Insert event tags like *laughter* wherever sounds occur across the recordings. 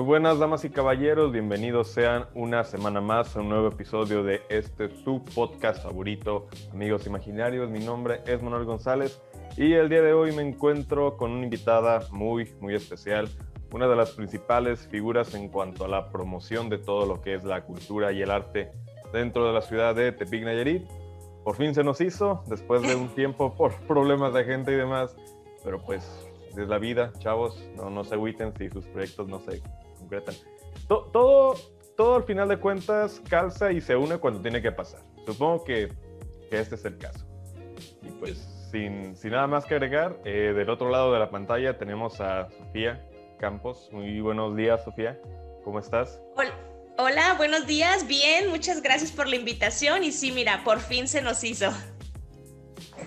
Muy buenas damas y caballeros, bienvenidos sean una semana más a un nuevo episodio de este su podcast favorito, Amigos Imaginarios. Mi nombre es Manuel González y el día de hoy me encuentro con una invitada muy, muy especial, una de las principales figuras en cuanto a la promoción de todo lo que es la cultura y el arte dentro de la ciudad de Tepic Nayarit. Por fin se nos hizo, después de un *laughs* tiempo por problemas de gente y demás, pero pues es la vida, chavos, no, no se agüiten si sus proyectos no se concretan. todo, todo al final de cuentas calza y se une cuando tiene que pasar. Supongo que, que este es el caso. Y pues sin, sin nada más que agregar, eh, del otro lado de la pantalla tenemos a Sofía Campos. Muy buenos días, Sofía. ¿Cómo estás? Hola. Hola, buenos días. Bien, muchas gracias por la invitación. Y sí, mira, por fin se nos hizo.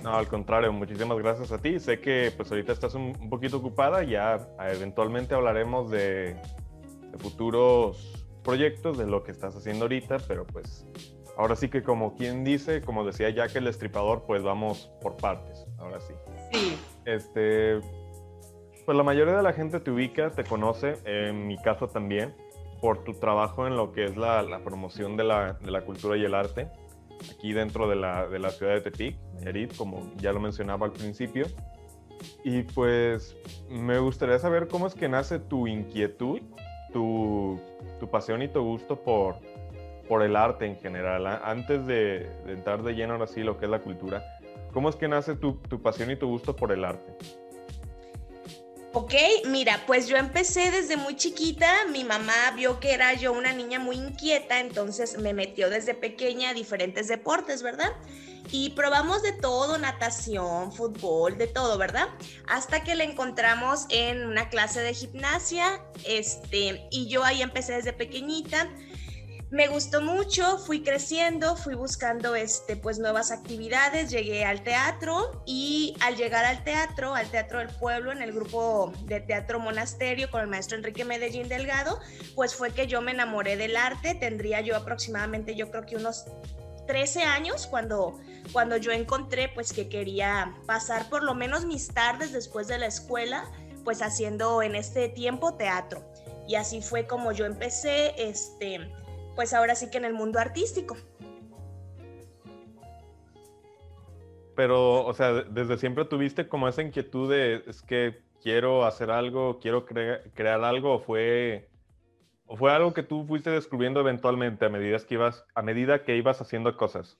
No, al contrario, muchísimas gracias a ti. Sé que pues ahorita estás un, poquito ocupada, ya eventualmente hablaremos de, futuros proyectos, de lo que estás haciendo ahorita, pero pues ahora sí que como quien dice, como decía Jack el Estripador, pues vamos por partes, ahora sí. Sí. Este, pues la mayoría de la gente te ubica, te conoce, en mi caso también, por tu trabajo en lo que es la, la promoción de la, de la cultura y el arte aquí dentro de la, de la ciudad de Tepic, Nayarit, como ya lo mencionaba al principio. Y pues me gustaría saber cómo es que nace tu inquietud, tu, tu pasión y tu gusto por, por el arte en general. Antes de, entrar de lleno ahora sí lo que es la cultura, ¿cómo es que nace tu, tu pasión y tu gusto por el arte? Ok, mira, pues yo empecé desde muy chiquita, mi mamá vio que era yo una niña muy inquieta, entonces me metió desde pequeña a diferentes deportes, ¿verdad? Y probamos de todo, natación, fútbol, de todo, ¿verdad? Hasta que la encontramos en una clase de gimnasia, este, y yo ahí empecé desde pequeñita me gustó mucho, fui creciendo, fui buscando este, pues, nuevas actividades, llegué al teatro y al llegar al teatro, al Teatro del Pueblo, en el grupo de Teatro Monasterio con el maestro Enrique Medellín Delgado, pues fue que yo me enamoré del arte, tendría yo aproximadamente, yo creo que unos 13 años cuando, cuando yo encontré pues que quería pasar por lo menos mis tardes después de la escuela, pues haciendo en este tiempo teatro. Y así fue como yo empecé, este pues ahora sí que en el mundo artístico. Pero, o sea, desde siempre tuviste como esa inquietud de, es que quiero hacer algo, quiero crear algo, fue, o fue algo que tú fuiste descubriendo eventualmente a medida que ibas, a medida que ibas haciendo cosas.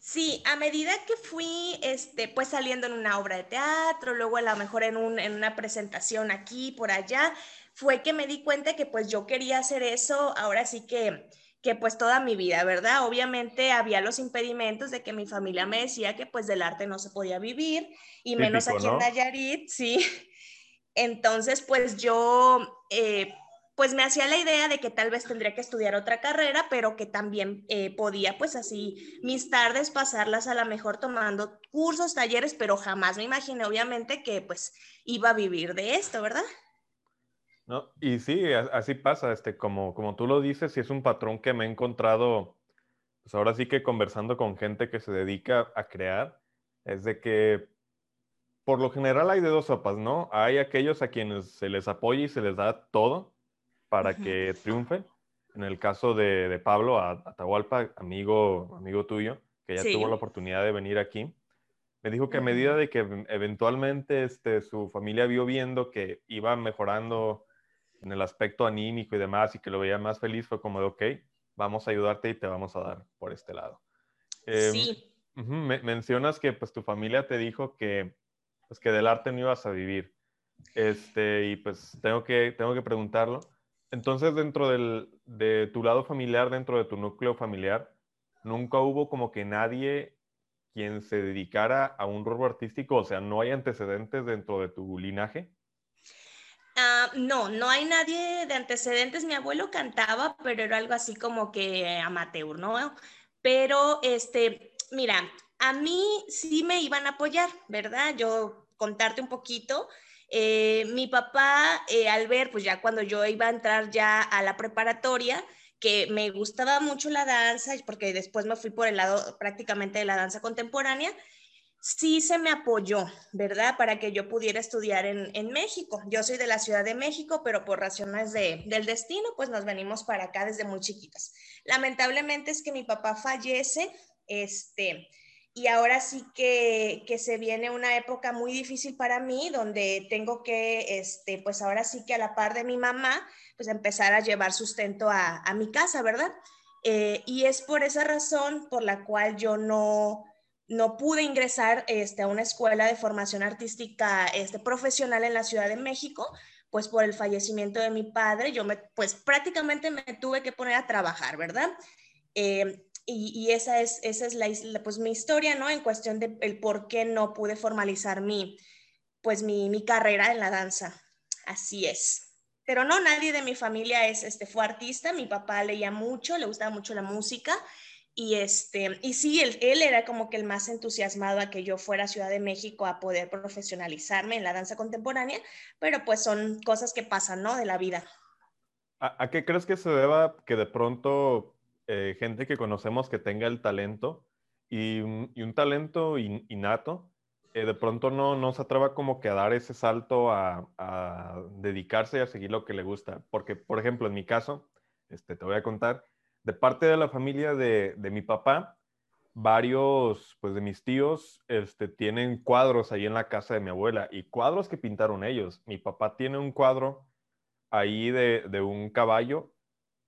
Sí, a medida que fui, este, pues saliendo en una obra de teatro, luego a lo mejor en, un, en una presentación aquí, por allá, fue que me di cuenta que pues yo quería hacer eso, ahora sí que, que pues toda mi vida, ¿verdad? Obviamente había los impedimentos de que mi familia me decía que pues del arte no se podía vivir, y menos aquí en Nayarit, sí. *laughs* Entonces, pues yo, eh, pues me hacía la idea de que tal vez tendría que estudiar otra carrera, pero que también eh, podía, pues así, mis tardes pasarlas a lo mejor tomando cursos, talleres, pero jamás me imaginé, obviamente, que pues iba a vivir de esto, ¿verdad? No, y sí, así pasa, este, como, como tú lo dices, y es un patrón que me he encontrado, pues ahora sí que conversando con gente que se dedica a crear, es de que por lo general hay de dos sopas, ¿no? Hay aquellos a quienes se les apoya y se les da todo para que triunfen. En el caso de, de Pablo Atahualpa, amigo, amigo tuyo, que ya tuvo la oportunidad de venir aquí, me dijo que a medida de que eventualmente este, su familia vio viendo que iba mejorando en el aspecto anímico y demás y que lo veía más feliz, fue como de, ok, vamos a ayudarte y te vamos a dar por este lado. Em, sí. mencionas que pues tu familia te dijo que, pues, que del arte no ibas a vivir. Este, y pues tengo que, tengo que preguntarlo. Entonces, dentro de tu lado familiar, dentro de tu núcleo familiar, nunca hubo como que nadie quien se dedicara a un rubro artístico, o sea, no hay antecedentes dentro de tu linaje. Ah, no, no hay nadie de antecedentes. Mi abuelo cantaba, pero era algo así como que amateur, ¿no? Pero, este, mira, a mí sí me iban a apoyar, ¿verdad? Yo contarte un poquito. Eh, mi papá, eh, al ver, pues ya cuando yo iba a entrar ya a la preparatoria, que me gustaba mucho la danza, porque después me fui por el lado prácticamente de la danza contemporánea, sí se me apoyó, ¿verdad? Para que yo pudiera estudiar en, en México. Yo soy de la Ciudad de México, pero por razones de, del destino, pues nos venimos para acá desde muy chiquitas. Lamentablemente es que mi papá fallece, este, y ahora sí que, que, se viene una época muy difícil para mí, donde tengo que, este, pues ahora sí que a la par de mi mamá, pues empezar a llevar sustento a, a mi casa, ¿verdad? Eh, y es por esa razón por la cual yo no, no pude ingresar este, a una escuela de formación artística este, profesional en la Ciudad de México, pues por el fallecimiento de mi padre, yo me, pues prácticamente me tuve que poner a trabajar, ¿verdad? Eh, y, esa es, esa es la, pues mi historia, ¿no? En cuestión de el por qué no pude formalizar mi, pues mi, mi carrera en la danza. Así es. Pero no, nadie de mi familia es, este, fue artista. Mi papá leía mucho, le gustaba mucho la música. Y, este, y sí, él, él era como que el más entusiasmado a que yo fuera a Ciudad de México a poder profesionalizarme en la danza contemporánea, pero pues son cosas que pasan, ¿no? De la vida. ¿A, a qué crees que se deba que de pronto eh, gente que conocemos que tenga el talento y, y un talento innato, eh, de pronto no, no se atreva como que a dar ese salto a, a, dedicarse y a seguir lo que le gusta. Porque, por ejemplo, en mi caso, este, te voy a contar, de parte de la familia de, de mi papá, varios pues de mis tíos este, tienen cuadros ahí en la casa de mi abuela y cuadros que pintaron ellos. Mi papá tiene un cuadro ahí de, de un caballo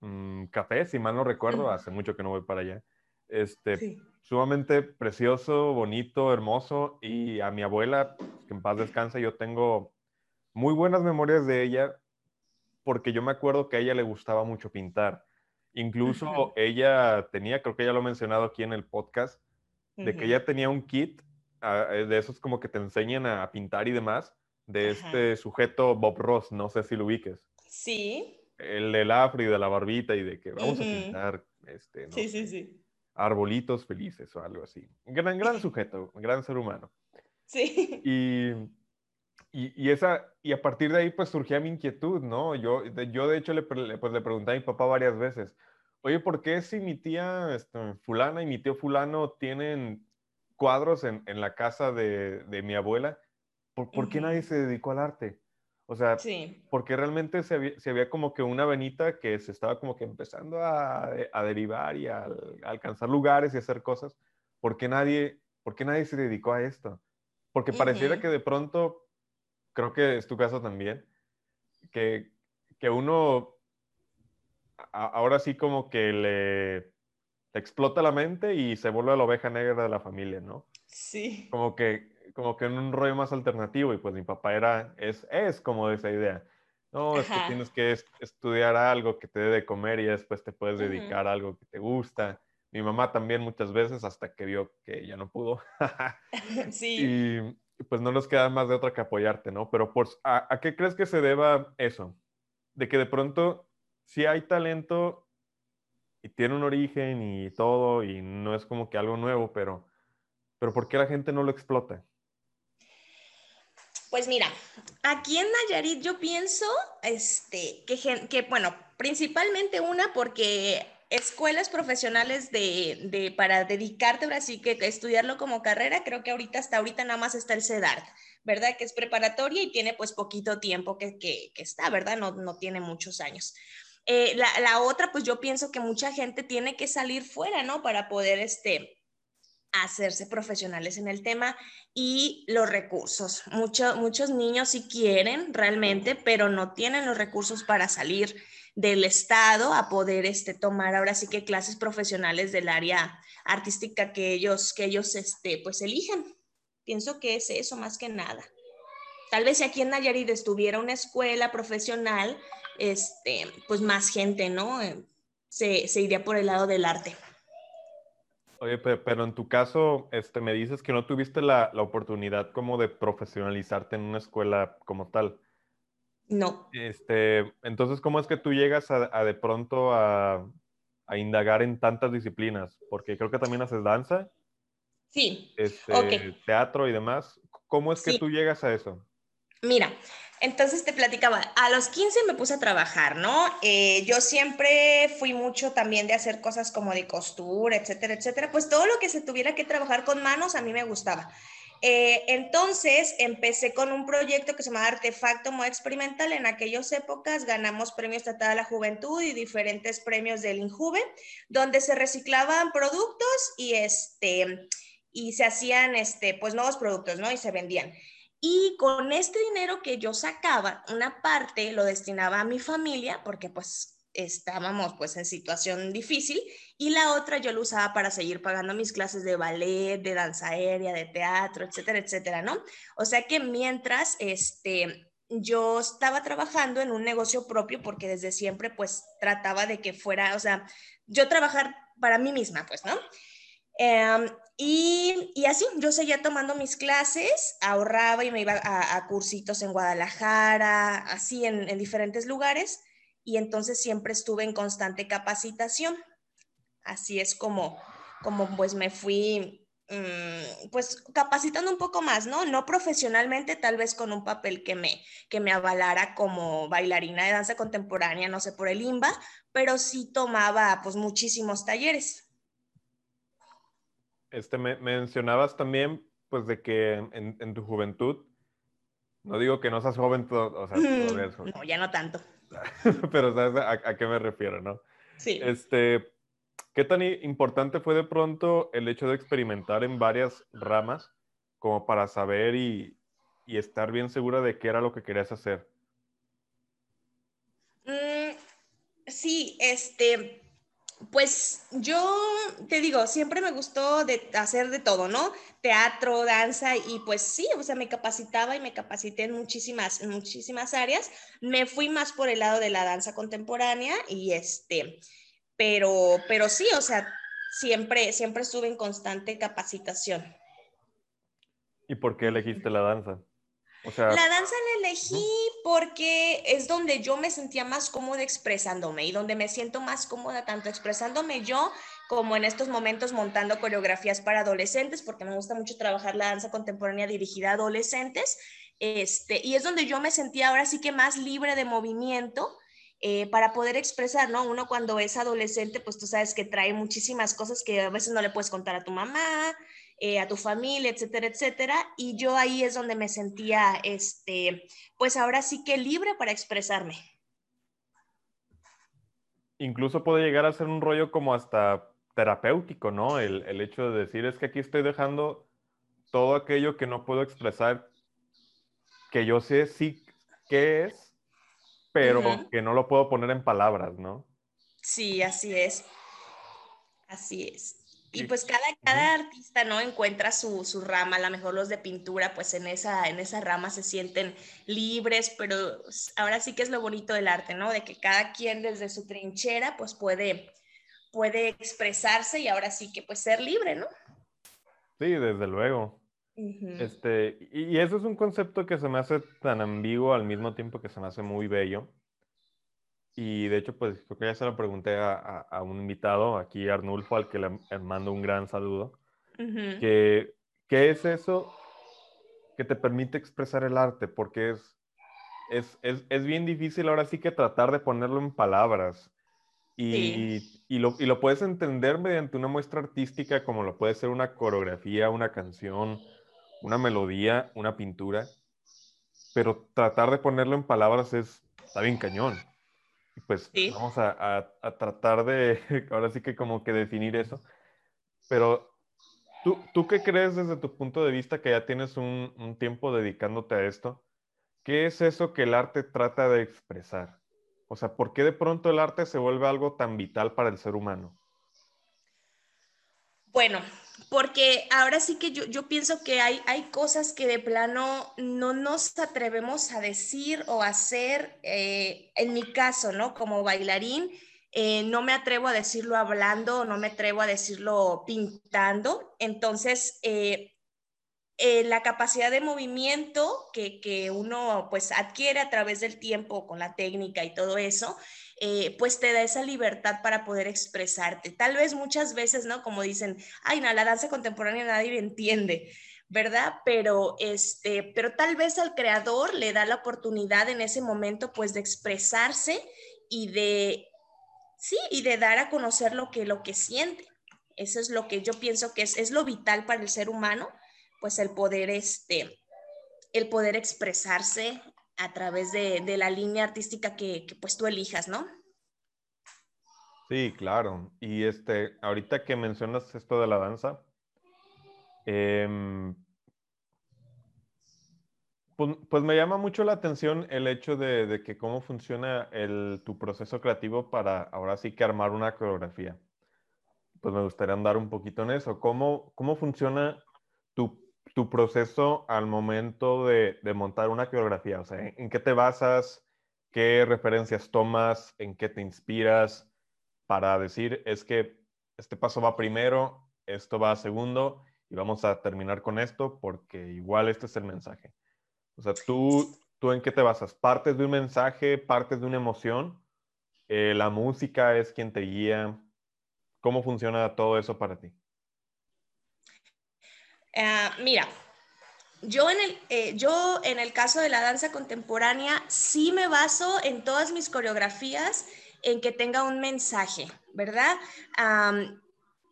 Mm, café, si mal no recuerdo, hace mucho que no voy para allá. Este, sumamente precioso, bonito, hermoso, y a mi abuela, que en paz descanse, yo tengo muy buenas memorias de ella, porque yo me acuerdo que a ella le gustaba mucho pintar. Incluso ella tenía, creo que ya lo he mencionado aquí en el podcast, de que ella tenía un kit ah, eh, de esos como que te enseñan a pintar y demás, de este sujeto Bob Ross, no sé si lo ubiques. Sí el del afro y de la barbita y de que vamos a pintar este, sí, sí, sí. arbolitos felices o algo así. Gran, gran *laughs* sujeto, gran ser humano. Sí. Y, y, y, esa, y a partir de ahí pues surgía mi inquietud, ¿no? Yo, yo de hecho le, pues, le pregunté a mi papá varias veces, oye, ¿por qué si mi tía este, fulana y mi tío fulano tienen cuadros en, en la casa de, de, mi abuela? ¿Por, ¿por qué nadie se dedicó al arte? O sea, porque realmente se había, se había, como que una venita que se estaba como que empezando a, a derivar y a, a, alcanzar lugares y hacer cosas. ¿Por qué nadie, por qué nadie se dedicó a esto? Porque pareciera uh -huh. que de pronto, creo que es tu caso también, que, que uno a, ahora sí como que le, le explota la mente y se vuelve la oveja negra de la familia, ¿no? Sí. Como que como que en un rollo más alternativo y pues mi papá era, es, es como de esa idea. No, Ajá. es que tienes que estudiar algo que te dé de comer y después te puedes dedicar uh -huh. a algo que te gusta. Mi mamá también muchas veces hasta que vio que ya no pudo. *laughs* *laughs* sí. Y pues no nos queda más de otra que apoyarte, ¿no? Pero por, ¿a, ¿a qué crees que se deba eso? De que de pronto si hay talento y tiene un origen y todo y no es como que algo nuevo, pero, pero ¿por qué la gente no lo explota? Pues mira, aquí en Nayarit yo pienso este, que, que, bueno, principalmente una porque escuelas profesionales de, de, para dedicarte ahora sí que estudiarlo como carrera, creo que ahorita hasta ahorita nada más está el CEDART, ¿verdad? Que es preparatoria y tiene pues poquito tiempo que, que, está, ¿verdad? No, no tiene muchos años. Eh, la, la, otra, pues yo pienso que mucha gente tiene que salir fuera, ¿no? Para poder, este, hacerse profesionales en el tema y los recursos. Mucho, muchos niños sí quieren realmente, pero no tienen los recursos para salir del Estado a poder este, tomar ahora sí que clases profesionales del área artística que ellos, que ellos este, pues eligen. Pienso que es eso más que nada. Tal vez si aquí en Nayarit estuviera una escuela profesional, este, pues más gente, ¿no? Eh, se iría por el lado del arte. Oye, pero en tu caso, este, me dices que no tuviste la, la, oportunidad como de profesionalizarte en una escuela como tal. No. Este, entonces, ¿cómo es que tú llegas a, a de pronto a, a, indagar en tantas disciplinas? Porque creo que también haces danza. Sí. Este, okay. Teatro y demás. ¿Cómo es que sí. tú llegas a eso? Mira, entonces te platicaba, a los 15 me puse a trabajar, ¿no? Eh, yo siempre fui mucho también de hacer cosas como de costura, etcétera, etcétera. Pues todo lo que se tuviera que trabajar con manos a mí me gustaba. Eh, entonces empecé con un proyecto que se llama Artefacto Moda Experimental. En aquellas épocas ganamos premios Estatal de la Juventud y diferentes premios del INJUVE, donde se reciclaban productos y, este, y se hacían este, pues, nuevos productos, ¿no? Y se vendían. Y con este dinero que yo sacaba, una parte lo destinaba a mi familia, porque pues estábamos pues en situación difícil y la otra yo lo usaba para seguir pagando mis clases de ballet, de danza aérea, de teatro, etcétera, etcétera, ¿no? O sea que mientras este yo estaba trabajando en un negocio propio porque desde siempre pues trataba de que fuera, o sea, yo trabajar para mí misma, pues, ¿no? Em, y, así, yo seguía tomando mis clases, ahorraba y me iba a, cursitos en Guadalajara, así en, en diferentes lugares y entonces siempre estuve en constante capacitación. Así es como, como pues me fui mm, pues capacitando un poco más, ¿no? No profesionalmente, tal vez con un papel que me, que me avalara como bailarina de danza contemporánea, no sé, por el IMBA, pero sí tomaba pues muchísimos talleres. Este, me, mencionabas también pues de que en, en, tu juventud, no digo que no seas joven, o sea, No, ya no tanto. *laughs* pero ¿sabes a, qué me refiero, no? Sí. Este, ¿Qué tan importante fue de pronto el hecho de experimentar en varias ramas como para saber y, y estar bien segura de qué era lo que querías hacer? Mm, sí, este, pues yo te digo, siempre me gustó de hacer de todo, ¿no? Teatro, danza y pues sí, o sea, me capacitaba y me capacité en muchísimas, muchísimas áreas. Me fui más por el lado de la danza contemporánea y este, pero, pero sí, o sea, siempre, siempre estuve en constante capacitación. ¿Y por qué elegiste la danza? La danza la elegí porque es donde yo me sentía más cómoda expresándome y donde me siento más cómoda tanto expresándome yo como en estos momentos montando coreografías para adolescentes, porque me gusta mucho trabajar la danza contemporánea dirigida a adolescentes. Este, y es donde yo me sentía ahora sí que más libre de movimiento eh, para poder expresar, ¿no? Uno cuando es adolescente, pues tú sabes que trae muchísimas cosas que a veces no le puedes contar a tu mamá, eh, a tu familia, etcétera, etcétera. Y yo ahí es donde me sentía, este, pues ahora sí que libre para expresarme. Incluso puede llegar a ser un rollo como hasta terapéutico, ¿no? El, el hecho de decir es que aquí estoy dejando todo aquello que no puedo expresar, que yo sé sí qué es, pero que no lo puedo poner en palabras, ¿no? Sí, así es. Así es. Y pues cada, cada artista, ¿no? Encuentra su, su, rama, a lo mejor los de pintura, pues en esa, en esa rama se sienten libres, pero ahora sí que es lo bonito del arte, ¿no? De que cada quien desde su trinchera, pues puede, puede expresarse y ahora sí que pues ser libre, ¿no? Sí, desde luego. este, y, y eso es un concepto que se me hace tan ambiguo al mismo tiempo que se me hace muy bello y de hecho, pues creo que ya se lo pregunté a, a, un invitado, aquí Arnulfo, al que le, mando un gran saludo, que, ¿qué es eso que te permite expresar el arte? Porque es, es, es, es, bien difícil ahora sí que tratar de ponerlo en palabras. Y, y, lo, y lo puedes entender mediante una muestra artística como lo puede ser una coreografía, una canción, una melodía, una pintura. Pero tratar de ponerlo en palabras es, está bien cañón pues vamos a, tratar de, *laughs* ahora sí que como que definir eso. Pero, ¿tú, ¿tú qué crees desde tu punto de vista que ya tienes un, un tiempo dedicándote a esto? ¿Qué es eso que el arte trata de expresar? O sea, ¿por qué de pronto el arte se vuelve algo tan vital para el ser humano? Bueno, porque ahora sí que yo, yo pienso que hay, hay cosas que de plano no nos atrevemos a decir o hacer. Eh, en mi caso, ¿no? Como bailarín, eh, no me atrevo a decirlo hablando, no me atrevo a decirlo pintando. Entonces, eh, la capacidad de movimiento que, que, uno pues adquiere a través del tiempo con la técnica y todo eso, eh, pues te da esa libertad para poder expresarte. Tal vez muchas veces, ¿no? Como dicen, ay, no, la danza contemporánea nadie entiende. ¿verdad? Pero, este, pero tal vez al creador le da la oportunidad en ese momento, pues, de expresarse y de, sí, y de dar a conocer lo que, lo que siente. Eso es lo que yo pienso que es, es lo vital para el ser humano, pues el poder, este, el poder expresarse a través de, la línea artística que, pues tú elijas, ¿no? Sí, claro. Y este, ahorita que mencionas esto de la danza, pues, pues, me llama mucho la atención el hecho de, que cómo funciona el, tu proceso creativo para ahora sí que armar una coreografía. Pues me gustaría andar un poquito en eso. ¿Cómo, cómo funciona tu, tu proceso al momento de, montar una coreografía? O sea, ¿en, qué te basas? ¿Qué referencias tomas? ¿En qué te inspiras para decir, es que este paso va primero, esto va segundo y vamos a terminar con esto porque igual este es el mensaje? O sea, ¿tú, ¿tú en qué te basas? ¿Partes de un mensaje? ¿Partes de una emoción? Eh, ¿La música es quien te guía? ¿Cómo funciona todo eso para ti? Ah, mira, yo en, el, eh, yo en el caso de la danza contemporánea sí me baso en todas mis coreografías en que tenga un mensaje, ¿verdad?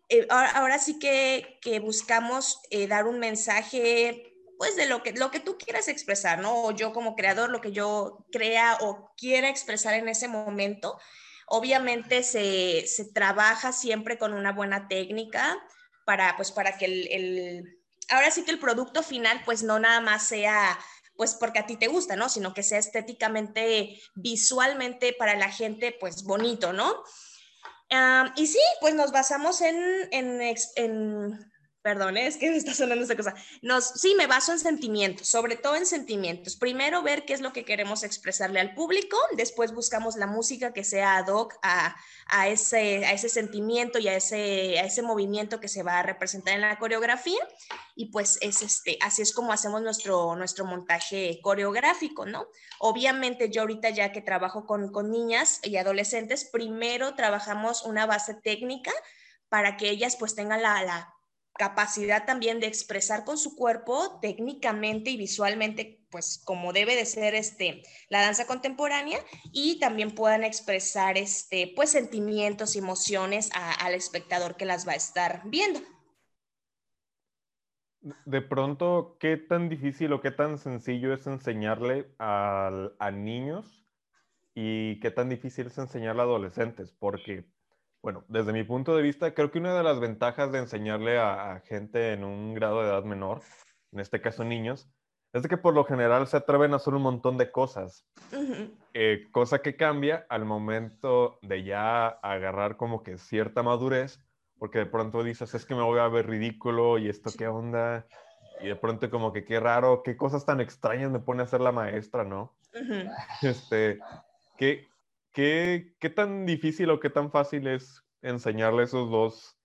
Eh, ahora, sí que, que buscamos dar un mensaje pues de lo que, lo que tú quieras expresar, ¿no? O yo como creador, lo que yo crea o quiera expresar en ese momento. Obviamente se, se trabaja siempre con una buena técnica para, pues, para que el, ahora sí que el producto final, pues no nada más sea pues porque a ti te gusta, ¿no? Sino que sea estéticamente, visualmente para la gente, pues bonito, ¿no? y sí, pues nos basamos en, en, en Perdón, es que me está sonando esta cosa. Nos, sí, me baso en sentimientos, sobre todo en sentimientos. Primero ver qué es lo que queremos expresarle al público, después buscamos la música que sea ad hoc a, a, ese, a ese sentimiento y a ese, a ese movimiento que se va a representar en la coreografía. Y pues es este, así es como hacemos nuestro, nuestro montaje coreográfico, ¿no? Obviamente yo ahorita ya que trabajo con, con niñas y adolescentes, primero trabajamos una base técnica para que ellas pues tengan la, la capacidad también de expresar con su cuerpo técnicamente y visualmente, pues como debe de ser este, la danza contemporánea y también puedan expresar este, pues sentimientos y emociones al espectador que las va a estar viendo. De pronto, ¿qué tan difícil o qué tan sencillo es enseñarle a, a niños y qué tan difícil es enseñarle a adolescentes? Porque bueno, desde mi punto de vista, creo que una de las ventajas de enseñarle a, gente en un grado de edad menor, en este caso niños, es que por lo general se atreven a hacer un montón de cosas. Eh, cosa que cambia al momento de ya agarrar como que cierta madurez, porque de pronto dices, es que me voy a ver ridículo y esto qué onda, y de pronto como que qué raro, qué cosas tan extrañas me pone a hacer la maestra, ¿no? *laughs* Este, ¿qué, ¿qué, tan difícil o qué tan fácil es enseñarle esos dos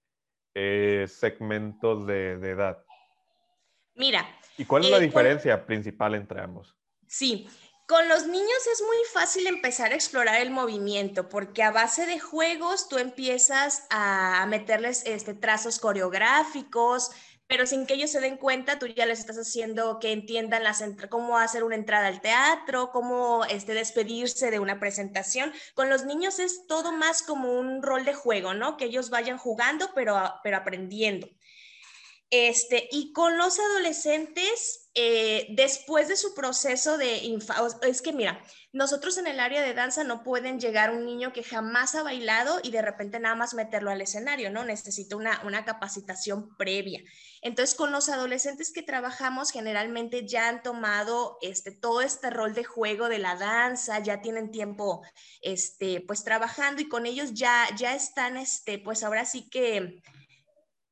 eh, segmentos de, edad? Mira. ¿Y cuál es la eh, diferencia principal entre ambos? Sí, con los niños es muy fácil empezar a explorar el movimiento porque a base de juegos tú empiezas a meterles este, trazos coreográficos, pero sin que ellos se den cuenta, tú ya les estás haciendo que entiendan las cómo hacer una entrada al teatro, cómo este, despedirse de una presentación. Con los niños es todo más como un rol de juego, ¿no? Que ellos vayan jugando, pero, pero aprendiendo. Este, y con los adolescentes, eh, después de su proceso de infancia, es que mira, nosotros en el área de danza no pueden llegar un niño que jamás ha bailado y de repente nada más meterlo al escenario, ¿no? Necesita una, una capacitación previa. Entonces, con los adolescentes que trabajamos, generalmente ya han tomado este, todo este rol de juego de la danza, ya tienen tiempo, este, pues trabajando y con ellos ya, ya están, este, pues ahora sí que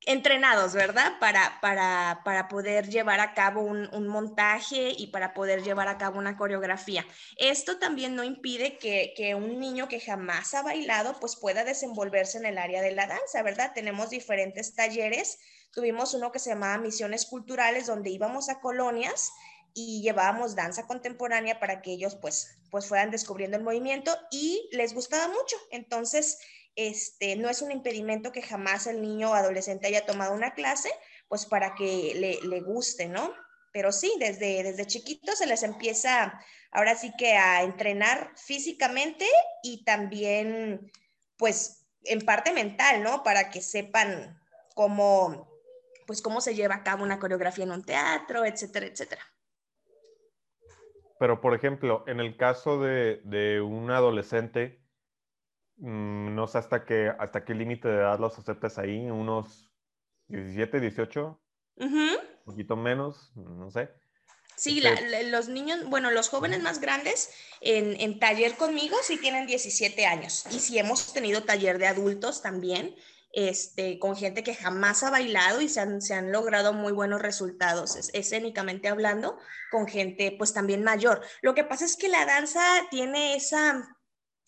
entrenados, ¿verdad? Para, para, para, poder llevar a cabo un, un, montaje y para poder llevar a cabo una coreografía. Esto también no impide que, que, un niño que jamás ha bailado pues pueda desenvolverse en el área de la danza, ¿verdad? Tenemos diferentes talleres. Tuvimos uno que se llamaba Misiones Culturales, donde íbamos a colonias y llevábamos danza contemporánea para que ellos pues, pues fueran descubriendo el movimiento y les gustaba mucho. Entonces, este, no es un impedimento que jamás el niño o adolescente haya tomado una clase, pues para que le, guste, ¿no? Pero sí, desde, desde chiquitos se les empieza ahora sí que a entrenar físicamente y también, pues, en parte mental, ¿no? Para que sepan cómo, pues cómo se lleva a cabo una coreografía en un teatro, etcétera, etcétera. Pero, por ejemplo, en el caso de, un adolescente, no sé hasta qué, hasta qué límite de edad los aceptes ahí, unos 17, 18, un poquito menos, no sé. Sí, este los niños, bueno, los jóvenes más grandes en, en, taller conmigo sí tienen 17 años y sí hemos tenido taller de adultos también, este, con gente que jamás ha bailado y se han, se han logrado muy buenos resultados escénicamente hablando, con gente pues también mayor. Lo que pasa es que la danza tiene esa,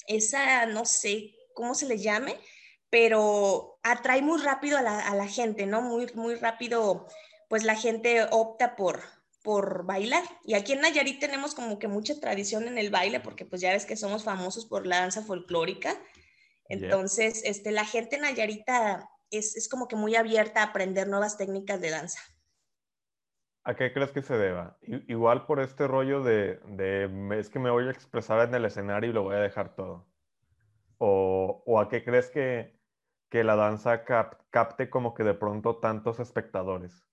esa, no sé cómo se le llame, pero atrae muy rápido a la, a la gente, ¿no? Muy, muy rápido, pues la gente opta por, por bailar. Y aquí en Nayarit tenemos como que mucha tradición en el baile, porque pues ya ves que somos famosos por la danza folclórica. Entonces, este, la gente nayarita es, es como que muy abierta a aprender nuevas técnicas de danza. ¿A qué crees que se deba? Igual por este rollo de, de, es que me voy a expresar en el escenario y lo voy a dejar todo. ¿O, o a qué crees que, que la danza capte como que de pronto tantos espectadores?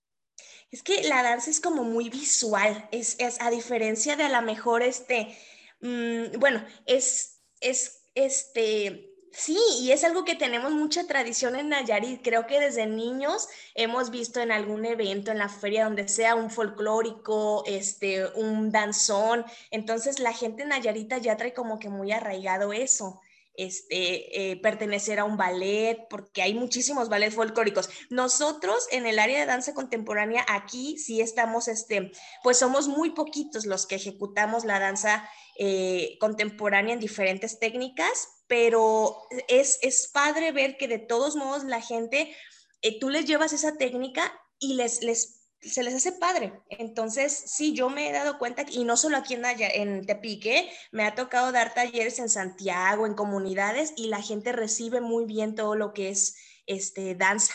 Es que la danza es como muy visual, es, es a diferencia de a lo mejor este, mmm, bueno, es, es este, Sí, y es algo que tenemos mucha tradición en Nayarit. Creo que desde niños hemos visto en algún evento, en la feria, donde sea un folclórico, este, un danzón. Entonces la gente Nayarita ya trae como que muy arraigado eso. Este, eh, pertenecer a un ballet, porque hay muchísimos ballets folclóricos. Nosotros en el área de danza contemporánea, aquí sí estamos, este, pues somos muy poquitos los que ejecutamos la danza eh, contemporánea en diferentes técnicas, pero es, es padre ver que de todos modos la gente, eh, tú les llevas esa técnica y les, les, se les hace padre. Entonces, sí, yo me he dado cuenta, y no solo aquí en, en Tepique, me ha tocado dar talleres en Santiago, en comunidades, y la gente recibe muy bien todo lo que es este, danza.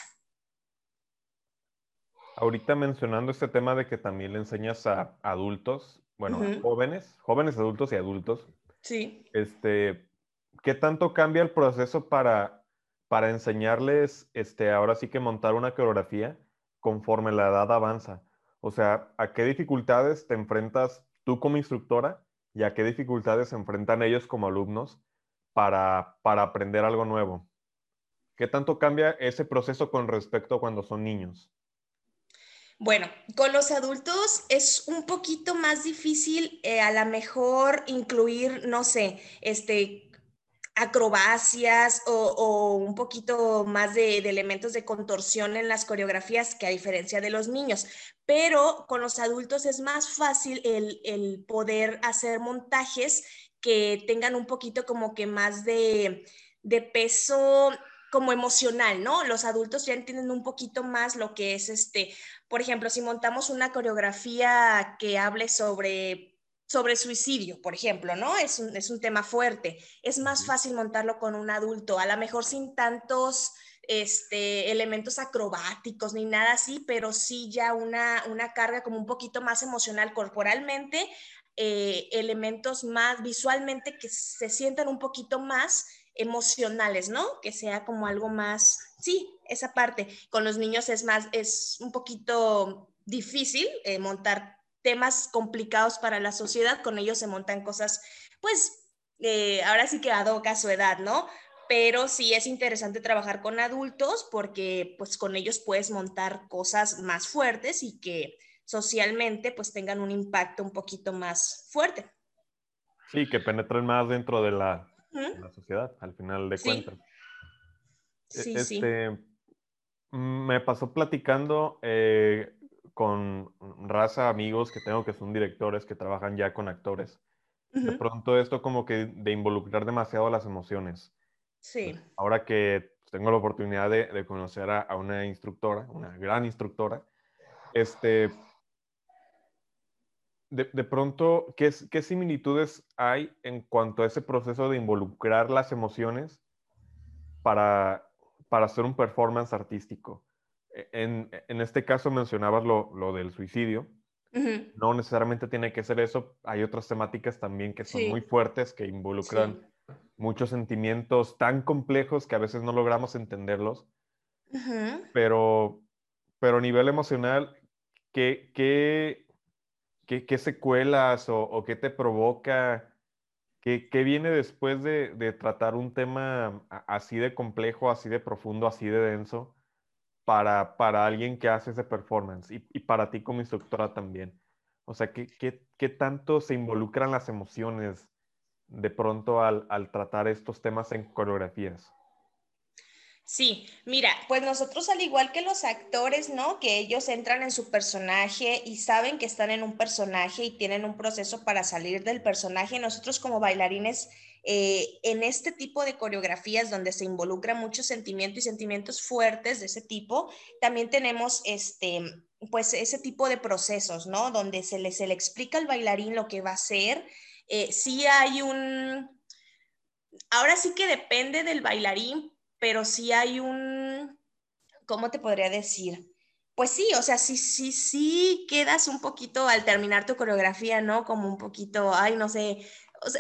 Ahorita mencionando este tema de que también le enseñas a adultos, bueno, jóvenes, jóvenes adultos y adultos. Sí. Este, ¿qué tanto cambia el proceso para, para enseñarles, este, ahora sí que montar una coreografía conforme la edad avanza? O sea, ¿a qué dificultades te enfrentas tú como instructora y a qué dificultades se enfrentan ellos como alumnos para, para aprender algo nuevo? ¿Qué tanto cambia ese proceso con respecto a cuando son niños? Bueno, con los adultos es un poquito más difícil eh, a lo mejor incluir, no sé, este, acrobacias o, un poquito más de, elementos de contorsión en las coreografías que a diferencia de los niños. Pero con los adultos es más fácil el, poder hacer montajes que tengan un poquito como que más de, de peso como emocional, ¿no? Los adultos ya entienden un poquito más lo que es este, por ejemplo, si montamos una coreografía que hable sobre sobre suicidio, por ejemplo, ¿no? Es un, es un tema fuerte. Es más fácil montarlo con un adulto, a lo mejor sin tantos este, elementos acrobáticos ni nada así, pero sí ya una, una carga como un poquito más emocional corporalmente, eh, elementos más visualmente que se sientan un poquito más emocionales, ¿no? Que sea como algo más, sí, esa parte. Con los niños es más, es un poquito difícil eh, montar temas complicados para la sociedad, con ellos se montan cosas, pues, eh, ahora sí que dado a su edad, ¿no? Pero sí es interesante trabajar con adultos porque pues con ellos puedes montar cosas más fuertes y que socialmente pues tengan un impacto un poquito más fuerte. Sí, que penetren más dentro de la, sociedad, al final de cuentas. Sí, e, sí. Este, me pasó platicando eh, con raza amigos que tengo que son directores que trabajan ya con actores. De pronto esto como que de involucrar demasiado las emociones. Sí. Ahora que tengo la oportunidad de, conocer a, una instructora, una gran instructora, este, de, de pronto, ¿qué, ¿qué similitudes hay en cuanto a ese proceso de involucrar las emociones para, para hacer un performance artístico? en, este caso mencionabas lo, del suicidio. No necesariamente tiene que ser eso. Hay otras temáticas también que son muy fuertes, que involucran muchos sentimientos tan complejos que a veces no logramos entenderlos. Pero, pero a nivel emocional, ¿qué, qué, qué, secuelas o, qué te provoca? ¿Qué, viene después de, tratar un tema así de complejo, así de profundo, así de denso para, para alguien que hace ese performance y, para ti como instructora también? O sea, ¿qué, qué, qué tanto se involucran las emociones de pronto al tratar estos temas en coreografías? Sí, mira, pues nosotros al igual que los actores, ¿no? Que ellos entran en su personaje y saben que están en un personaje y tienen un proceso para salir del personaje. Nosotros como bailarines, eh, en este tipo de coreografías donde se involucra mucho sentimiento y sentimientos fuertes de ese tipo, también tenemos este, pues ese tipo de procesos, ¿no? Donde se le, se le explica al bailarín lo que va a hacer. Eh, sí hay un... Ahora sí que depende del bailarín, pero sí hay un, ¿cómo te podría decir? Pues sí, o sea, sí, sí, sí quedas un poquito al terminar tu coreografía, ¿no? Como un poquito, ay, no sé,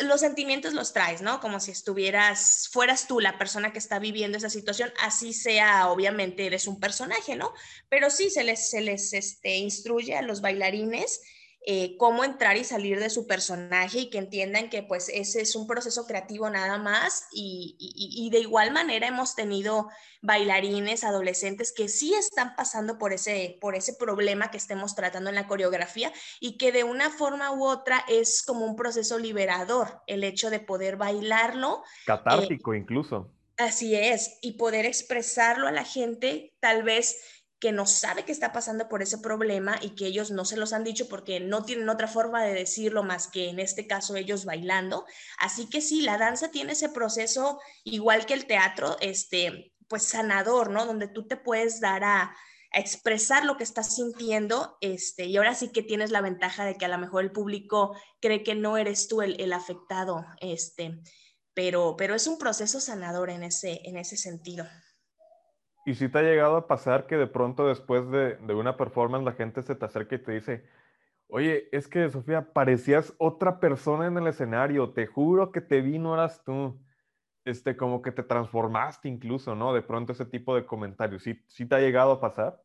los sentimientos los traes, ¿no? Como si estuvieras, fueras tú la persona que está viviendo esa situación, así sea, obviamente eres un personaje, ¿no? Pero sí se les, se les este, instruye a los bailarines eh, cómo entrar y salir de su personaje y que entiendan que pues ese es un proceso creativo nada más y, de igual manera hemos tenido bailarines, adolescentes que sí están pasando por ese, por ese problema que estemos tratando en la coreografía y que de una forma u otra es como un proceso liberador el hecho de poder bailarlo. Catártico incluso. Así es, y poder expresarlo a la gente tal vez que no sabe que está pasando por ese problema y que ellos no se los han dicho porque no tienen otra forma de decirlo más que en este caso ellos bailando. Así que sí, la danza tiene ese proceso igual que el teatro, este, pues sanador, ¿no? Donde tú te puedes dar a, expresar lo que estás sintiendo, este, y ahora sí que tienes la ventaja de que a lo mejor el público cree que no eres tú el, el afectado, este, pero, pero es un proceso sanador en ese, en ese sentido. ¿Y si te ha llegado a pasar que de pronto después de, de, una performance la gente se te acerca y te dice, oye, es que Sofía, parecías otra persona en el escenario, te juro que te vi, no eras tú, este, como que te transformaste incluso, ¿no? De pronto ese tipo de comentarios, ¿sí, sí te ha llegado a pasar?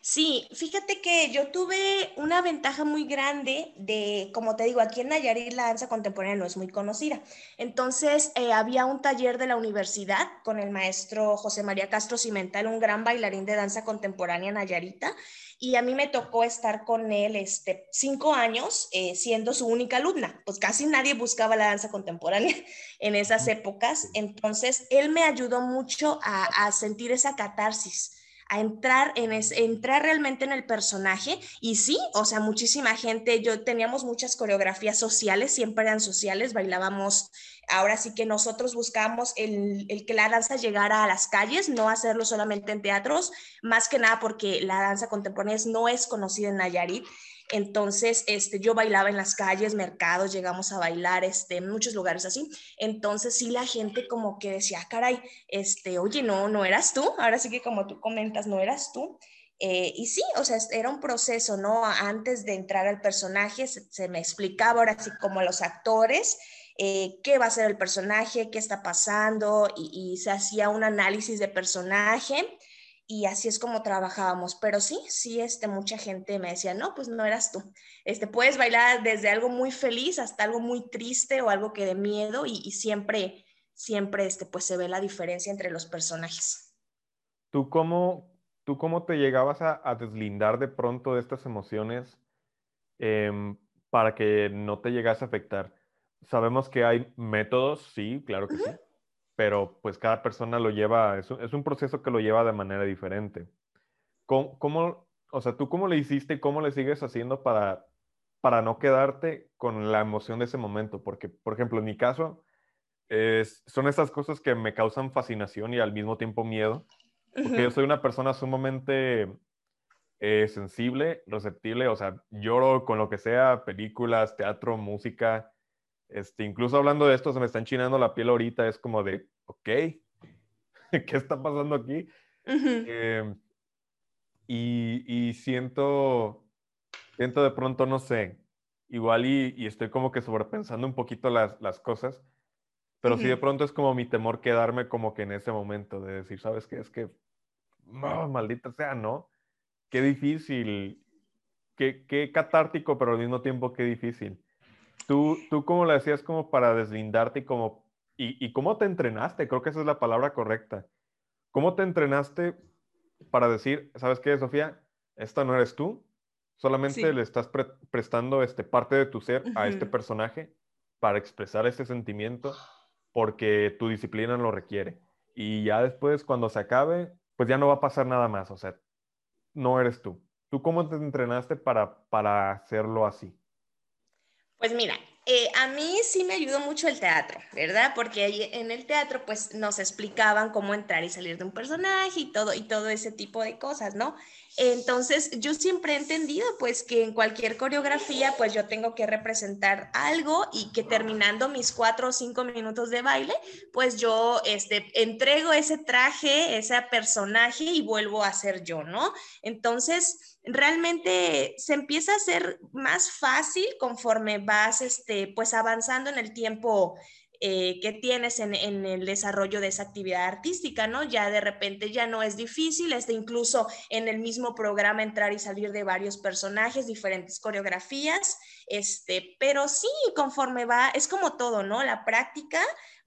Sí, fíjate que yo tuve una ventaja muy grande de, como te digo, aquí en Nayarit la danza contemporánea no es muy conocida. Entonces, eh, había un taller de la universidad con el maestro José María Castro Cimental, un gran bailarín de danza contemporánea nayarita, y a mí me tocó estar con él este, cinco años eh, siendo su única alumna. Pues casi nadie buscaba la danza contemporánea *laughs* en esas épocas. Entonces, él me ayudó mucho a, a sentir esa catarsis a entrar, en entrar realmente en el personaje. Y sí, o sea, muchísima gente, yo teníamos muchas coreografías sociales, siempre eran sociales, bailábamos, ahora sí que nosotros buscábamos el, el que la danza llegara a las calles, no hacerlo solamente en teatros, más que nada porque la danza contemporánea no es conocida en Nayarit. Entonces, este, yo bailaba en las calles, mercados, llegamos a bailar este, muchos lugares así. Entonces, sí, la gente como que decía, ah, caray, este, oye, no, no eras tú. Ahora sí que como tú comentas, no eras tú. Eh, y sí, o sea, era un proceso, ¿no? Antes de entrar al personaje, se, me explicaba ahora sí como a los actores. Eh, qué va a ser el personaje, qué está pasando, y se hacía un análisis de personaje y así es como trabajábamos. Pero sí, sí, este, mucha gente me decía, no, pues no eras tú. Este, puedes bailar desde algo muy feliz hasta algo muy triste o algo que de miedo y, siempre, siempre, este, pues se ve la diferencia entre los personajes. ¿Tú cómo, tú cómo te llegabas a, deslindar de pronto de estas emociones em, para que no te llegase a afectar? Sabemos que hay métodos, sí, claro que sí pero pues cada persona lo lleva, es un, es un proceso que lo lleva de manera diferente. ¿Cómo, ¿Cómo, o sea, tú cómo le hiciste y cómo le sigues haciendo para, para no quedarte con la emoción de ese momento? Porque, por ejemplo, en mi caso, es, son estas cosas que me causan fascinación y al mismo tiempo miedo, porque yo soy una persona sumamente eh, sensible, receptible, o sea, lloro con lo que sea, películas, teatro, música, este, incluso hablando de esto, se me está enchinando la piel ahorita, es como de, ok, *laughs* ¿qué está pasando aquí? Em, y, siento, siento de pronto, no sé, igual y, estoy como que sobrepensando un poquito las, las cosas, pero sí de pronto es como mi temor quedarme como que en ese momento de decir, ¿sabes qué? Es que, maldita sea, ¿no? qué difícil, qué, qué catártico, pero al mismo tiempo qué difícil. ¿Tú, ¿Tú cómo lo hacías como para deslindarte y, como, y, y cómo te entrenaste? Creo que esa es la palabra correcta. ¿Cómo te entrenaste para decir, ¿sabes qué, Sofía? Esta no eres tú, solamente le estás prestando este, parte de tu ser a este personaje para expresar ese sentimiento porque tu disciplina lo requiere. Y ya después, cuando se acabe, pues ya no va a pasar nada más, o sea, no eres tú. ¿Tú cómo te entrenaste para, para hacerlo así? Pues mira, eh, a mí sí me ayudó mucho el teatro, ¿verdad? Porque en el teatro pues nos explicaban cómo entrar y salir de un personaje y todo, y todo ese tipo de cosas, ¿no? Entonces yo siempre he entendido pues que en cualquier coreografía pues yo tengo que representar algo y que terminando mis cuatro o cinco minutos de baile pues yo este, entrego ese traje, ese personaje y vuelvo a ser yo, ¿no? Entonces realmente se empieza a hacer más fácil conforme vas este, pues avanzando en el tiempo eh, que tienes en, el desarrollo de esa actividad artística, ¿no? Ya de repente ya no es difícil, este, incluso en el mismo programa entrar y salir de varios personajes, diferentes coreografías, este, pero sí, conforme va, es como todo, ¿no? La práctica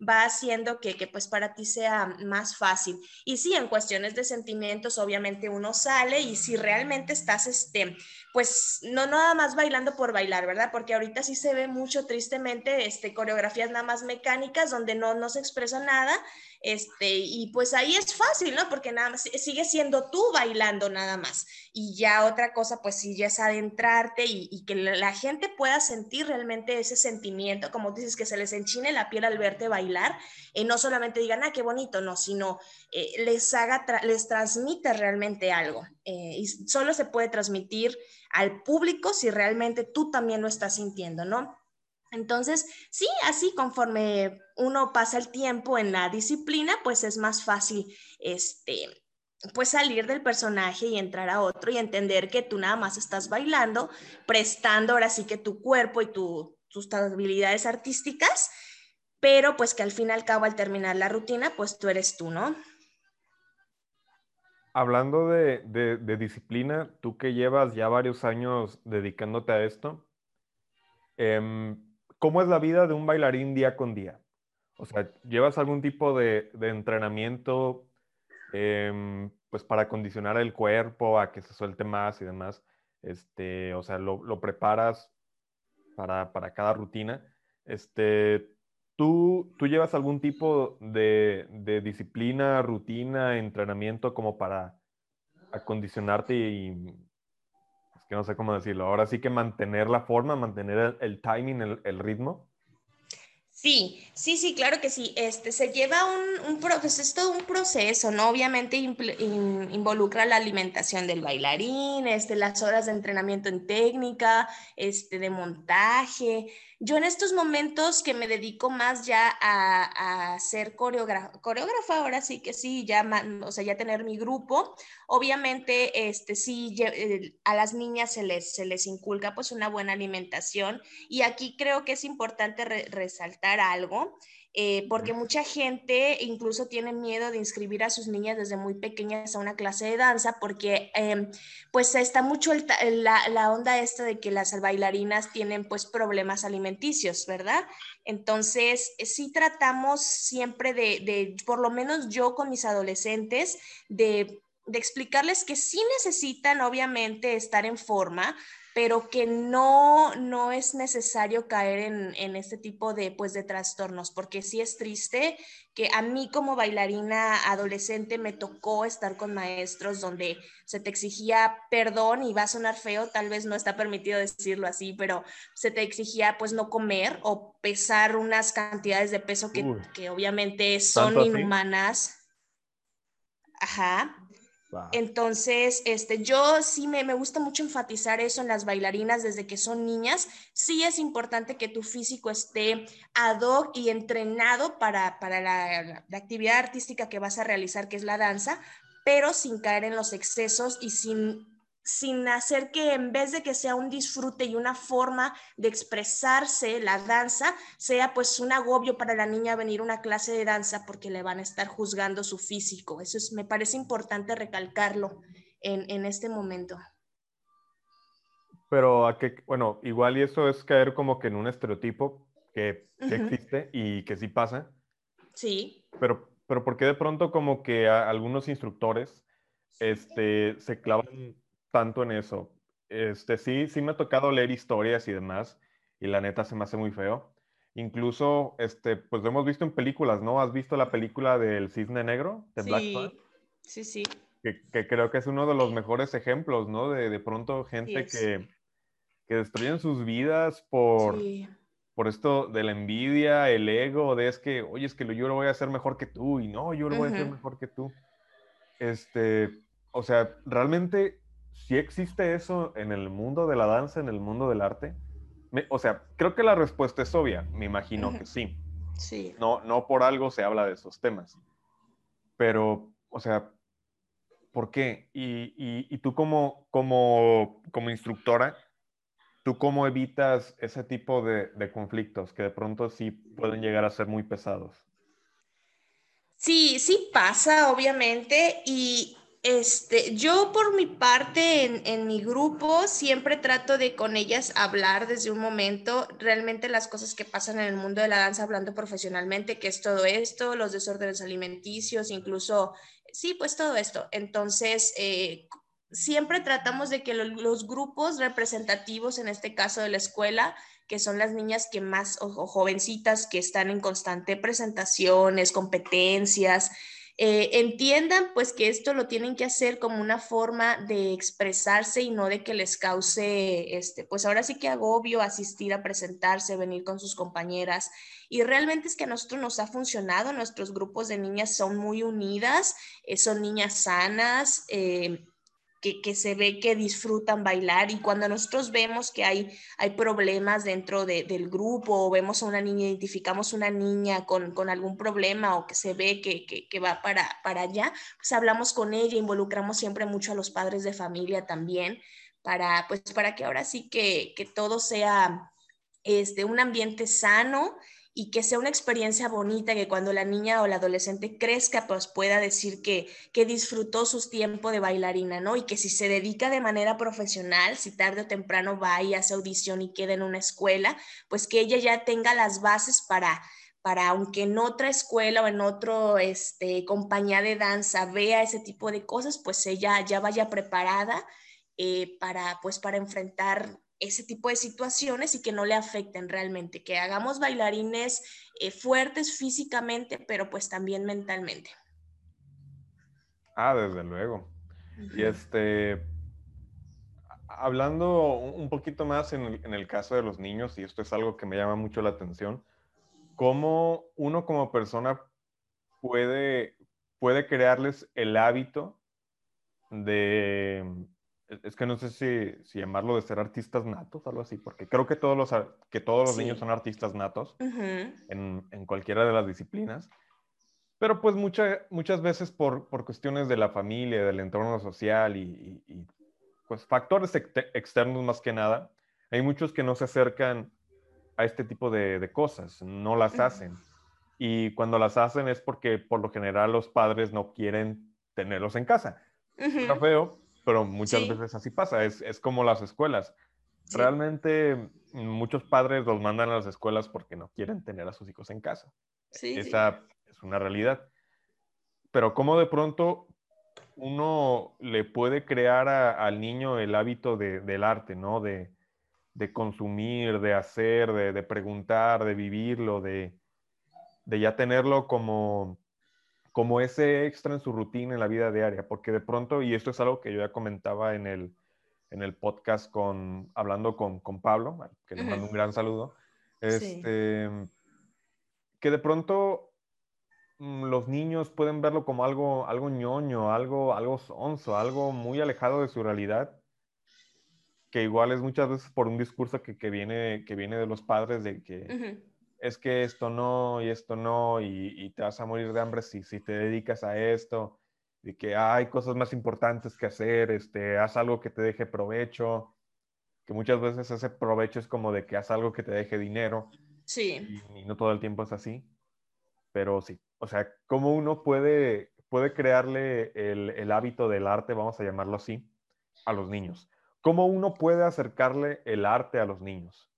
va haciendo que, que, pues para ti sea más fácil. Y sí, en cuestiones de sentimientos, obviamente uno sale y si realmente estás, este, pues no nada más bailando por bailar, ¿verdad? Porque ahorita sí se ve mucho tristemente, este, coreografías nada más mecánicas donde no, no se expresa nada este, y pues ahí es fácil, ¿no? Porque nada más sigue siendo tú bailando nada más. Y ya otra cosa, pues sí, ya es adentrarte y, que la, gente pueda sentir realmente ese sentimiento, como dices, que se les enchine la piel al verte bailar, y no solamente digan, ah, qué bonito, no, sino eh, les haga, les transmite realmente algo. Eh, y solo se puede transmitir al público si realmente tú también lo estás sintiendo, ¿no? Entonces, sí, así conforme uno pasa el tiempo en la disciplina, pues es más fácil, este, pues salir del personaje y entrar a otro y entender que tú nada más estás bailando, prestando ahora sí que tu cuerpo y tus habilidades artísticas, pero pues que al fin y al cabo al terminar la rutina, pues tú eres tú, ¿no? Hablando de disciplina, tú que llevas ya varios años dedicándote a esto, eh, ¿cómo es la vida de un bailarín día con día? O sea, ¿llevas algún tipo de, entrenamiento em, pues para condicionar el cuerpo a que se suelte más y demás? Este, o sea, lo, preparas para, cada rutina. Este, ¿tú, ¿Tú llevas algún tipo de, disciplina, rutina, entrenamiento como para acondicionarte y que no sé cómo decirlo. Ahora sí que mantener la forma, mantener el, timing, el, ritmo. Sí, sí, sí, claro que sí. Este se lleva un, un pues es todo un proceso, ¿no? Obviamente involucra la alimentación del bailarín, este, las horas de entrenamiento en técnica, este, de montaje, yo en estos momentos que me dedico más ya a, ser coreógrafa, ahora sí que sí, ya, o sea, ya tener mi grupo, obviamente, este, sí, a las niñas se les, se les inculca pues una buena alimentación y aquí creo que es importante resaltar algo eh, porque mucha gente incluso tiene miedo de inscribir a sus niñas desde muy pequeñas a una clase de danza, porque em, pues está mucho la, la, onda esta de que las bailarinas tienen pues problemas alimenticios, ¿verdad? Entonces, sí tratamos siempre de, de por lo menos yo con mis adolescentes, de de explicarles que sí necesitan obviamente estar en forma, pero que no, no es necesario caer en, en, este tipo de, pues, de trastornos, porque sí es triste que a mí como bailarina adolescente me tocó estar con maestros donde se te exigía perdón y va a sonar feo, tal vez no está permitido decirlo así, pero se te exigía pues no comer o pesar unas cantidades de peso que, que obviamente son inhumanas. Ajá. Entonces, este, yo sí me, gusta mucho enfatizar eso en las bailarinas desde que son niñas. Sí es importante que tu físico esté ad hoc y entrenado para, la, la actividad artística que vas a realizar, que es la danza, pero sin caer en los excesos y sin sin hacer que en vez de que sea un disfrute y una forma de expresarse la danza, sea pues un agobio para la niña venir a una clase de danza porque le van a estar juzgando su físico. Eso es, me parece importante recalcarlo en, este momento. Pero a qué, bueno, igual y eso es caer como que en un estereotipo que, existe y que sí pasa. Sí. Pero, pero ¿por qué de pronto como que algunos instructores este, se clavan tanto en eso? Este, sí, sí me ha tocado leer historias y demás, y la neta se me hace muy feo. Incluso, este, pues lo hemos visto en películas, ¿no? ¿Has visto la película del Cisne Negro de Black Sí, sí, sí. Que, creo que es uno de los mejores ejemplos, ¿no? De, de pronto gente que, que destruyen sus vidas por, por esto de la envidia, el ego, de es que, oye, es que yo lo voy a hacer mejor que tú, y no, yo lo voy a hacer mejor que tú. Este, o sea, realmente si existe eso en el mundo de la danza, en el mundo del arte? o sea, creo que la respuesta es obvia, me imagino que sí. Sí. No, no por algo se habla de esos temas. Pero, o sea, ¿por qué? Y, tú como, como, como instructora, ¿tú cómo evitas ese tipo de, de conflictos que de pronto sí pueden llegar a ser muy pesados? Sí, sí pasa, obviamente, y, este, yo por mi parte en, mi grupo siempre trato de con ellas hablar desde un momento realmente las cosas que pasan en el mundo de la danza hablando profesionalmente, que es todo esto, los desórdenes alimenticios, incluso, sí, pues todo esto. Entonces, eh, siempre tratamos de que los grupos representativos, en este caso de la escuela, que son las niñas que más, o jovencitas que están en constante presentaciones, competencias, eh, entiendan pues que esto lo tienen que hacer como una forma de expresarse y no de que les cause, este, pues ahora sí que agobio asistir a presentarse, venir con sus compañeras. Y realmente es que a nosotros nos ha funcionado, nuestros grupos de niñas son muy unidas, eh, son niñas sanas. Eh, que, se ve que disfrutan bailar y cuando nosotros vemos que hay, hay problemas dentro del grupo o vemos a una niña, identificamos una niña con, algún problema o que se ve que, va para, para allá, pues hablamos con ella, involucramos siempre mucho a los padres de familia también para, pues, para que ahora sí que, que todo sea este, un ambiente sano y que sea una experiencia bonita, que cuando la niña o la adolescente crezca, pues pueda decir que, que disfrutó sus tiempos de bailarina, ¿no? Y que si se dedica de manera profesional, si tarde o temprano va y hace audición y queda en una escuela, pues que ella ya tenga las bases para para aunque en otra escuela o en otro este, compañía de danza vea ese tipo de cosas, pues ella ya vaya preparada eh, para, pues, para enfrentar ese tipo de situaciones y que no le afecten realmente, que hagamos bailarines eh, fuertes físicamente, pero pues también mentalmente. Ah, desde luego. Y este, hablando un poquito más en el, en el, caso de los niños, y esto es algo que me llama mucho la atención, ¿cómo uno como persona puede, puede crearles el hábito de es que no sé si, llamarlo de ser artistas natos, algo así, porque creo que todos los, que todos los niños son artistas natos en, cualquiera de las disciplinas, pero pues muchas veces por, cuestiones de la familia, del entorno social y, pues factores externos más que nada, hay muchos que no se acercan a este tipo de, cosas, no las hacen. Y cuando las hacen es porque por lo general los padres no quieren tenerlos en casa. Está feo, pero muchas veces así pasa, es, es como las escuelas. Realmente muchos padres los mandan a las escuelas porque no quieren tener a sus hijos en casa. Esa es una realidad. Pero cómo de pronto uno le puede crear al niño el hábito de, del arte, ¿no? De, de consumir, de hacer, de, de, preguntar, de vivirlo, de, de ya tenerlo como, como ese extra en su rutina, en la vida diaria, porque de pronto, y esto es algo que yo ya comentaba en el, en el podcast con, hablando con, con Pablo, que le mando un gran saludo, este, que de pronto mm, los niños pueden verlo como algo, algo ñoño, algo, algo sonso, algo muy alejado de su realidad, que igual es muchas veces por un discurso que, que viene, que viene de los padres de que es que esto no y esto no y, te vas a morir de hambre si, si te dedicas a esto y que hay cosas más importantes que hacer, este, haz algo que te deje provecho, que muchas veces ese provecho es como de que haz algo que te deje dinero. Sí. Y, no todo el tiempo es así, pero sí, o sea, ¿cómo uno puede, puede crearle el, hábito del arte, vamos a llamarlo así, a los niños? ¿Cómo uno puede acercarle el arte a los niños?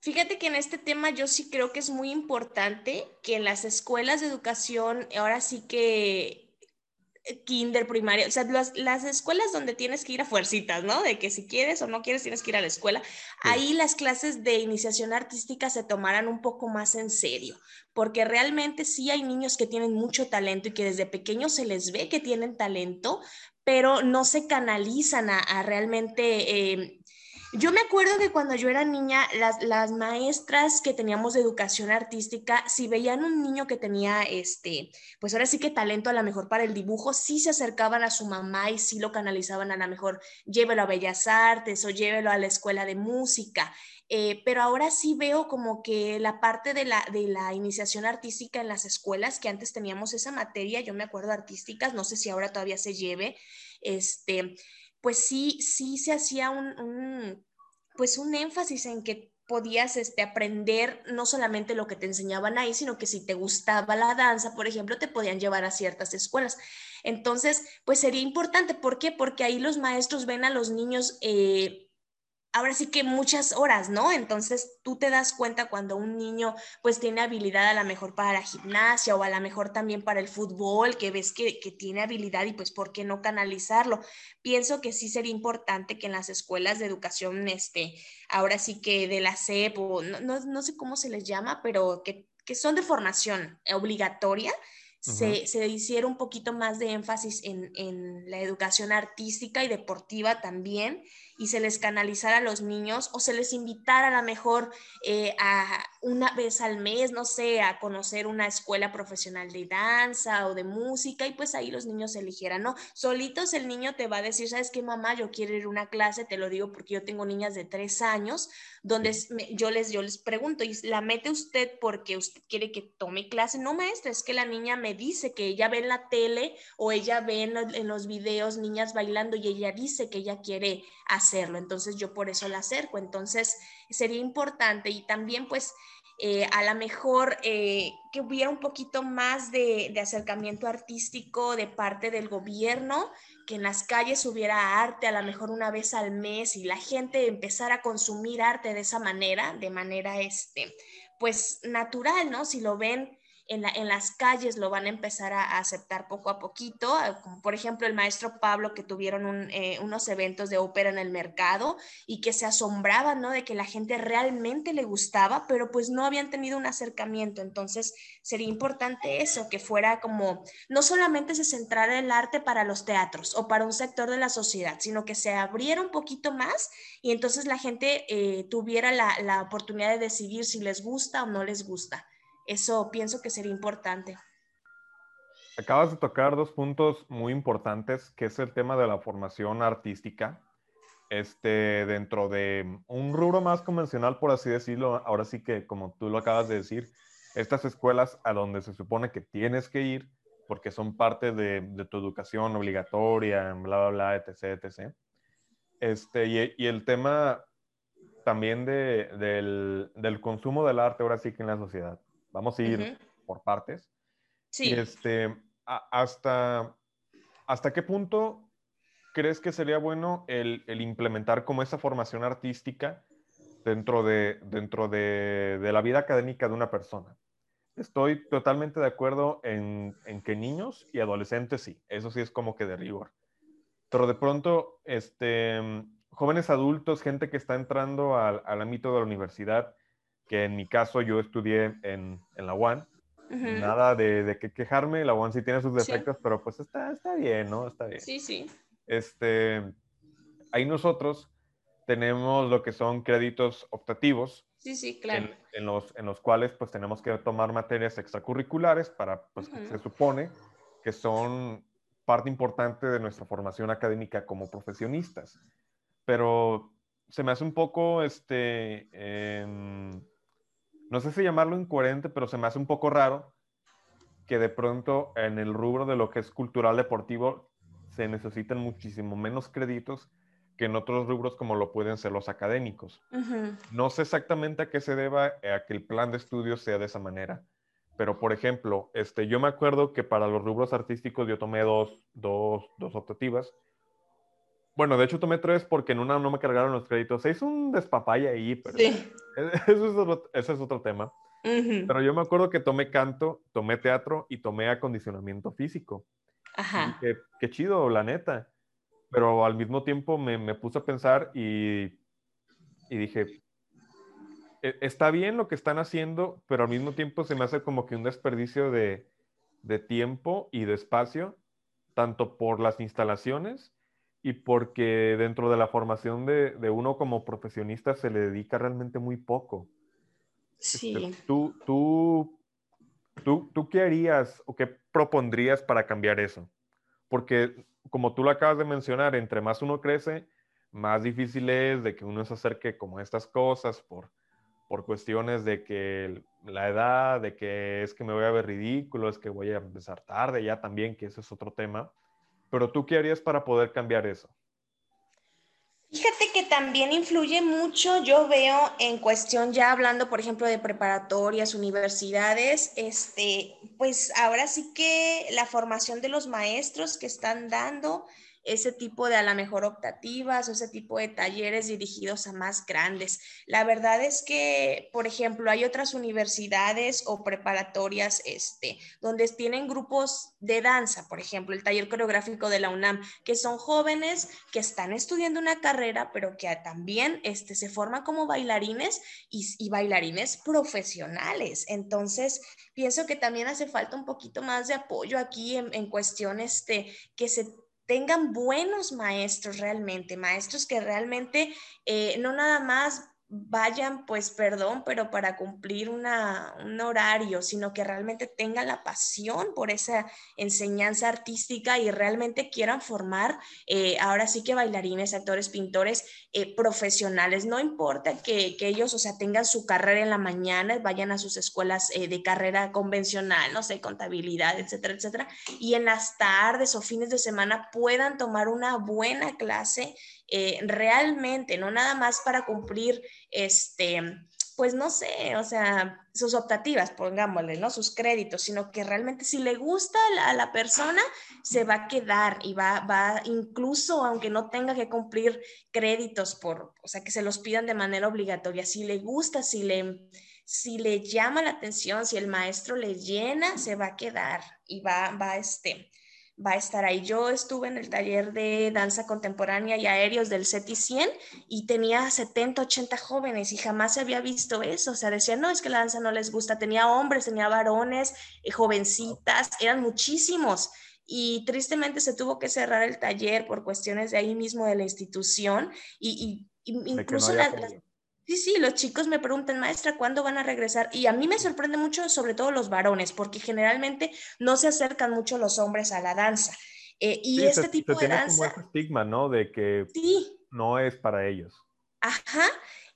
Fíjate que en este tema yo sí creo que es muy importante que en las escuelas de educación, ahora sí que kinder, primaria, o sea, las, escuelas donde tienes que ir a fuercitas, ¿no? De que si quieres o no quieres tienes que ir a la escuela. Ahí las clases de iniciación artística se tomarán un poco más en serio, porque realmente sí hay niños que tienen mucho talento y que desde pequeños se les ve que tienen talento, pero no se canalizan a, realmente eh, yo me acuerdo que cuando yo era niña, las, maestras que teníamos de educación artística, si veían un niño que tenía, este, pues ahora sí que talento a lo mejor para el dibujo, sí se acercaban a su mamá y sí lo canalizaban a lo mejor, llévelo a Bellas Artes o llévelo a la escuela de música. Eh, pero ahora sí veo como que la parte de la, de la iniciación artística en las escuelas, que antes teníamos esa materia, yo me acuerdo artísticas, no sé si ahora todavía se lleve, este, pues sí, sí se hacía un, pues un énfasis en que podías este, aprender no solamente lo que te enseñaban ahí, sino que si te gustaba la danza, por ejemplo, te podían llevar a ciertas escuelas. Entonces, pues sería importante. ¿Por qué? Porque ahí los maestros ven a los niños eh, ahora sí que muchas horas, ¿no? Entonces tú te das cuenta cuando un niño pues tiene habilidad a lo mejor para la gimnasia o a lo mejor también para el fútbol, que ves que, tiene habilidad y pues ¿por qué no canalizarlo? Pienso que sí sería importante que en las escuelas de educación, este, ahora sí que de la SEP o no, sé cómo se les llama, pero que, que son de formación obligatoria, se, se, hiciera un poquito más de énfasis en, en, la educación artística y deportiva también, y se les canalizara a los niños o se les invitara a lo mejor eh, a una vez al mes, no sé, a conocer una escuela profesional de danza o de música y pues ahí los niños eligieran, ¿no? Solitos el niño te va a decir, ¿sabes qué, mamá? Yo quiero ir a una clase, te lo digo porque yo tengo niñas de tres años, donde yo les, yo les pregunto, ¿y la mete usted porque usted quiere que tome clase? No, maestra, es que la niña me dice que ella ve en la tele o ella ve en, en los videos niñas bailando y ella dice que ella quiere hacerlo. Entonces yo por eso la acerco. Entonces sería importante y también pues eh, a lo mejor eh, que hubiera un poquito más de, acercamiento artístico de parte del gobierno, que en las calles hubiera arte a lo mejor una vez al mes y la gente empezara a consumir arte de esa manera, de manera este, pues natural, ¿no? Si lo ven en, las calles lo van a empezar a, aceptar poco a poquito, ah, como por ejemplo el maestro Pablo que tuvieron eh, unos eventos de ópera en el mercado y que se asombraban, ¿no? De que la gente realmente le gustaba, pero pues no habían tenido un acercamiento. Entonces sería importante eso, que fuera como, no solamente se centrara el arte para los teatros o para un sector de la sociedad, sino que se abriera un poquito más y entonces la gente eh, tuviera la oportunidad de decidir si les gusta o no les gusta. Eso pienso que sería importante. Acabas de tocar dos puntos muy importantes, que es el tema de la formación artística. Este, dentro de un rubro más convencional, por así decirlo, ahora sí que, como tú lo acabas de decir, estas escuelas a donde se supone que tienes que ir, porque son parte de, tu educación obligatoria, bla, bla, bla, etc., etc. Este, y, el tema también de, del, del, consumo del arte, ahora sí que en la sociedad. Vamos a ir por partes. Sí. Este, hasta, ¿Hasta qué punto crees que sería bueno el, implementar como esa formación artística dentro, de, dentro de, la vida académica de una persona? Estoy totalmente de acuerdo en, que niños y adolescentes sí, eso sí es como que de rigor. Pero de pronto, este, jóvenes adultos, gente que está entrando al, al ámbito de la universidad, que en mi caso yo estudié en, en la UAN. Nada de, de que quejarme, la UAN sí tiene sus defectos, pero pues está, está bien, ¿no? Está bien. Sí, sí. Este, ahí nosotros tenemos lo que son créditos optativos. Sí, sí, claro. En, los, en los cuales pues tenemos que tomar materias extracurriculares para, pues se supone que son parte importante de nuestra formación académica como profesionistas. Pero se me hace un poco, este, em, no sé si llamarlo incoherente, pero se me hace un poco raro que de pronto en el rubro de lo que es cultural deportivo se necesiten muchísimo menos créditos que en otros rubros como lo pueden ser los académicos. No sé exactamente a qué se deba a que el plan de estudios sea de esa manera, pero por ejemplo, este, yo me acuerdo que para los rubros artísticos yo tomé dos, dos, dos optativas. Bueno, de hecho tomé tres porque en una no me cargaron los créditos. Se hizo un despapaya ahí, pero sí. *laughs* eso es otro, ese es otro tema. Pero yo me acuerdo que tomé canto, tomé teatro y tomé acondicionamiento físico. Ajá. Qué, chido, la neta. Pero al mismo tiempo me, me puse a pensar y, y dije, e, está bien lo que están haciendo, pero al mismo tiempo se me hace como que un desperdicio de, de tiempo y de espacio, tanto por las instalaciones y porque dentro de la formación de, de uno como profesionista se le dedica realmente muy poco. Sí. Este, ¿Tú, tú, tú, ¿Tú qué harías o qué propondrías para cambiar eso? Porque como tú lo acabas de mencionar, entre más uno crece, más difícil es de que uno se acerque como a estas cosas por por cuestiones de que la edad, de que es que me voy a ver ridículo, es que voy a empezar tarde ya también, que ese es otro tema. Pero tú qué harías para poder cambiar eso? Fíjate que también influye mucho, yo veo en cuestión ya hablando, por ejemplo, de preparatorias, universidades, este, pues ahora sí que la formación de los maestros que están dando ese tipo de a la mejor optativas o ese tipo de talleres dirigidos a más grandes. La verdad es que, por ejemplo, hay otras universidades o preparatorias este, donde tienen grupos de danza, por ejemplo, el taller coreográfico de la UNAM, que son jóvenes que están estudiando una carrera, pero que también este, se forman como bailarines y, bailarines profesionales. Entonces, pienso que también hace falta un poquito más de apoyo aquí en, en cuestión que se tengan buenos maestros realmente, maestros que realmente eh, no nada más vayan, pues perdón, pero para cumplir una, un horario, sino que realmente tengan la pasión por esa enseñanza artística y realmente quieran formar, eh, ahora sí que bailarines, actores, pintores eh, profesionales. No importa que, que, ellos, o sea, tengan su carrera en la mañana, vayan a sus escuelas eh, de carrera convencional, no sé, contabilidad, etcétera, etcétera, y en las tardes o fines de semana puedan tomar una buena clase eh, realmente, no nada más para cumplir, este, pues no sé, o sea, sus optativas, pongámosle, ¿no? Sus créditos, sino que realmente si le gusta a la, persona, se va a quedar y va, va, incluso aunque no tenga que cumplir créditos por, o sea, que se los pidan de manera obligatoria, si le gusta, si le, si le llama la atención, si el maestro le llena, se va a quedar y va, va, este, va a estar ahí. Yo estuve en el taller de danza contemporánea y aéreos del CETI 100 y tenía 70, 80 jóvenes y jamás se había visto eso. O sea, decían, no, es que la danza no les gusta. Tenía hombres, tenía varones, eh, jovencitas, eran muchísimos. Y tristemente se tuvo que cerrar el taller por cuestiones de ahí mismo de la institución y, incluso las Sí, sí, los chicos me preguntan, maestra, ¿cuándo van a regresar? Y a mí me sorprende mucho, sobre todo los varones, porque generalmente no se acercan mucho los hombres a la danza. Eh, y este tipo de danza. Como ese estigma, ¿no? De que no es para ellos. Ajá.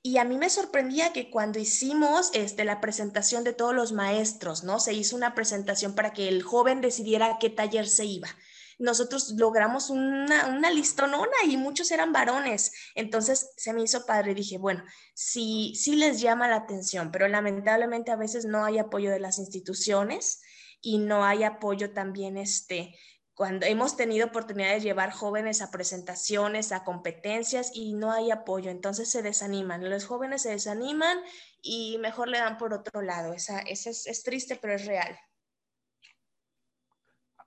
Y a mí me sorprendía que cuando hicimos este, la presentación de todos los maestros, ¿no? Se hizo una presentación para que el joven decidiera a qué taller se iba nosotros logramos una, una listonona y muchos eran varones. Entonces se me hizo padre. Dije, bueno, sí, sí les llama la atención, pero lamentablemente a veces no hay apoyo de las instituciones y no hay apoyo también este, cuando hemos tenido oportunidad de llevar jóvenes a presentaciones, a competencias y no hay apoyo, entonces se desaniman. Los jóvenes se desaniman y mejor le dan por otro lado. Esa, esa es, es triste, pero es real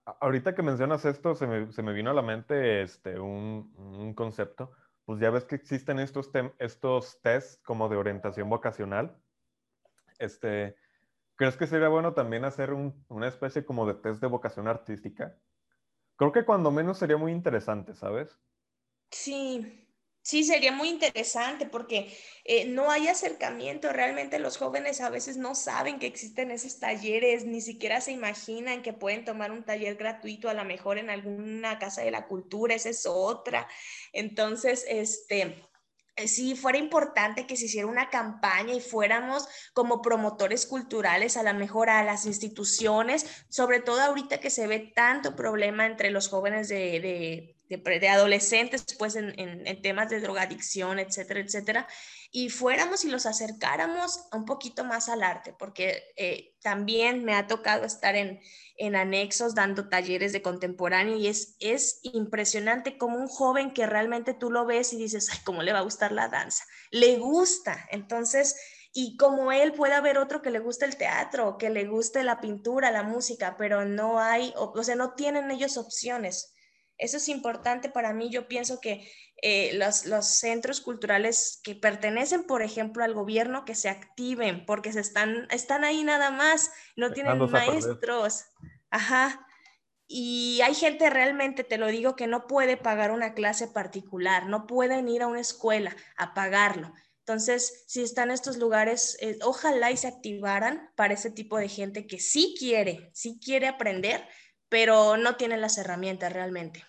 ahorita que mencionas esto, se me, se me, vino a la mente este, un, un, concepto. Pues ya ves que existen estos, estos tests como de orientación vocacional. Este, ¿Crees que sería bueno también hacer un, una especie como de test de vocación artística? Creo que cuando menos sería muy interesante, ¿sabes? Sí, Sí, sería muy interesante porque eh, no hay acercamiento. Realmente los jóvenes a veces no saben que existen esos talleres, ni siquiera se imaginan que pueden tomar un taller gratuito a lo mejor en alguna casa de la cultura, esa es otra. Entonces, este, eh, sí fuera importante que se hiciera una campaña y fuéramos como promotores culturales a lo mejor a las instituciones, sobre todo ahorita que se ve tanto problema entre los jóvenes de, adolescentes, pues en, en, temas de drogadicción, etcétera, etcétera, y fuéramos y los acercáramos un poquito más al arte, porque eh, también me ha tocado estar en, en anexos dando talleres de contemporáneo y es, es impresionante como un joven que realmente tú lo ves y dices, ay, ¿cómo le va a gustar la danza? Le gusta, entonces y como él puede haber otro que le guste el teatro, que le guste la pintura, la música, pero no hay, o, sea, no tienen ellos opciones. Eso es importante para mí. Yo pienso que eh, los, los, centros culturales que pertenecen, por ejemplo, al gobierno, que se activen, porque se están, están ahí nada más, no tienen maestros. Ajá. Y hay gente realmente, te lo digo, que no puede pagar una clase particular, no pueden ir a una escuela a pagarlo. Entonces, si están estos lugares, eh, ojalá y se activaran para ese tipo de gente que sí quiere, sí quiere aprender, pero no tiene las herramientas realmente.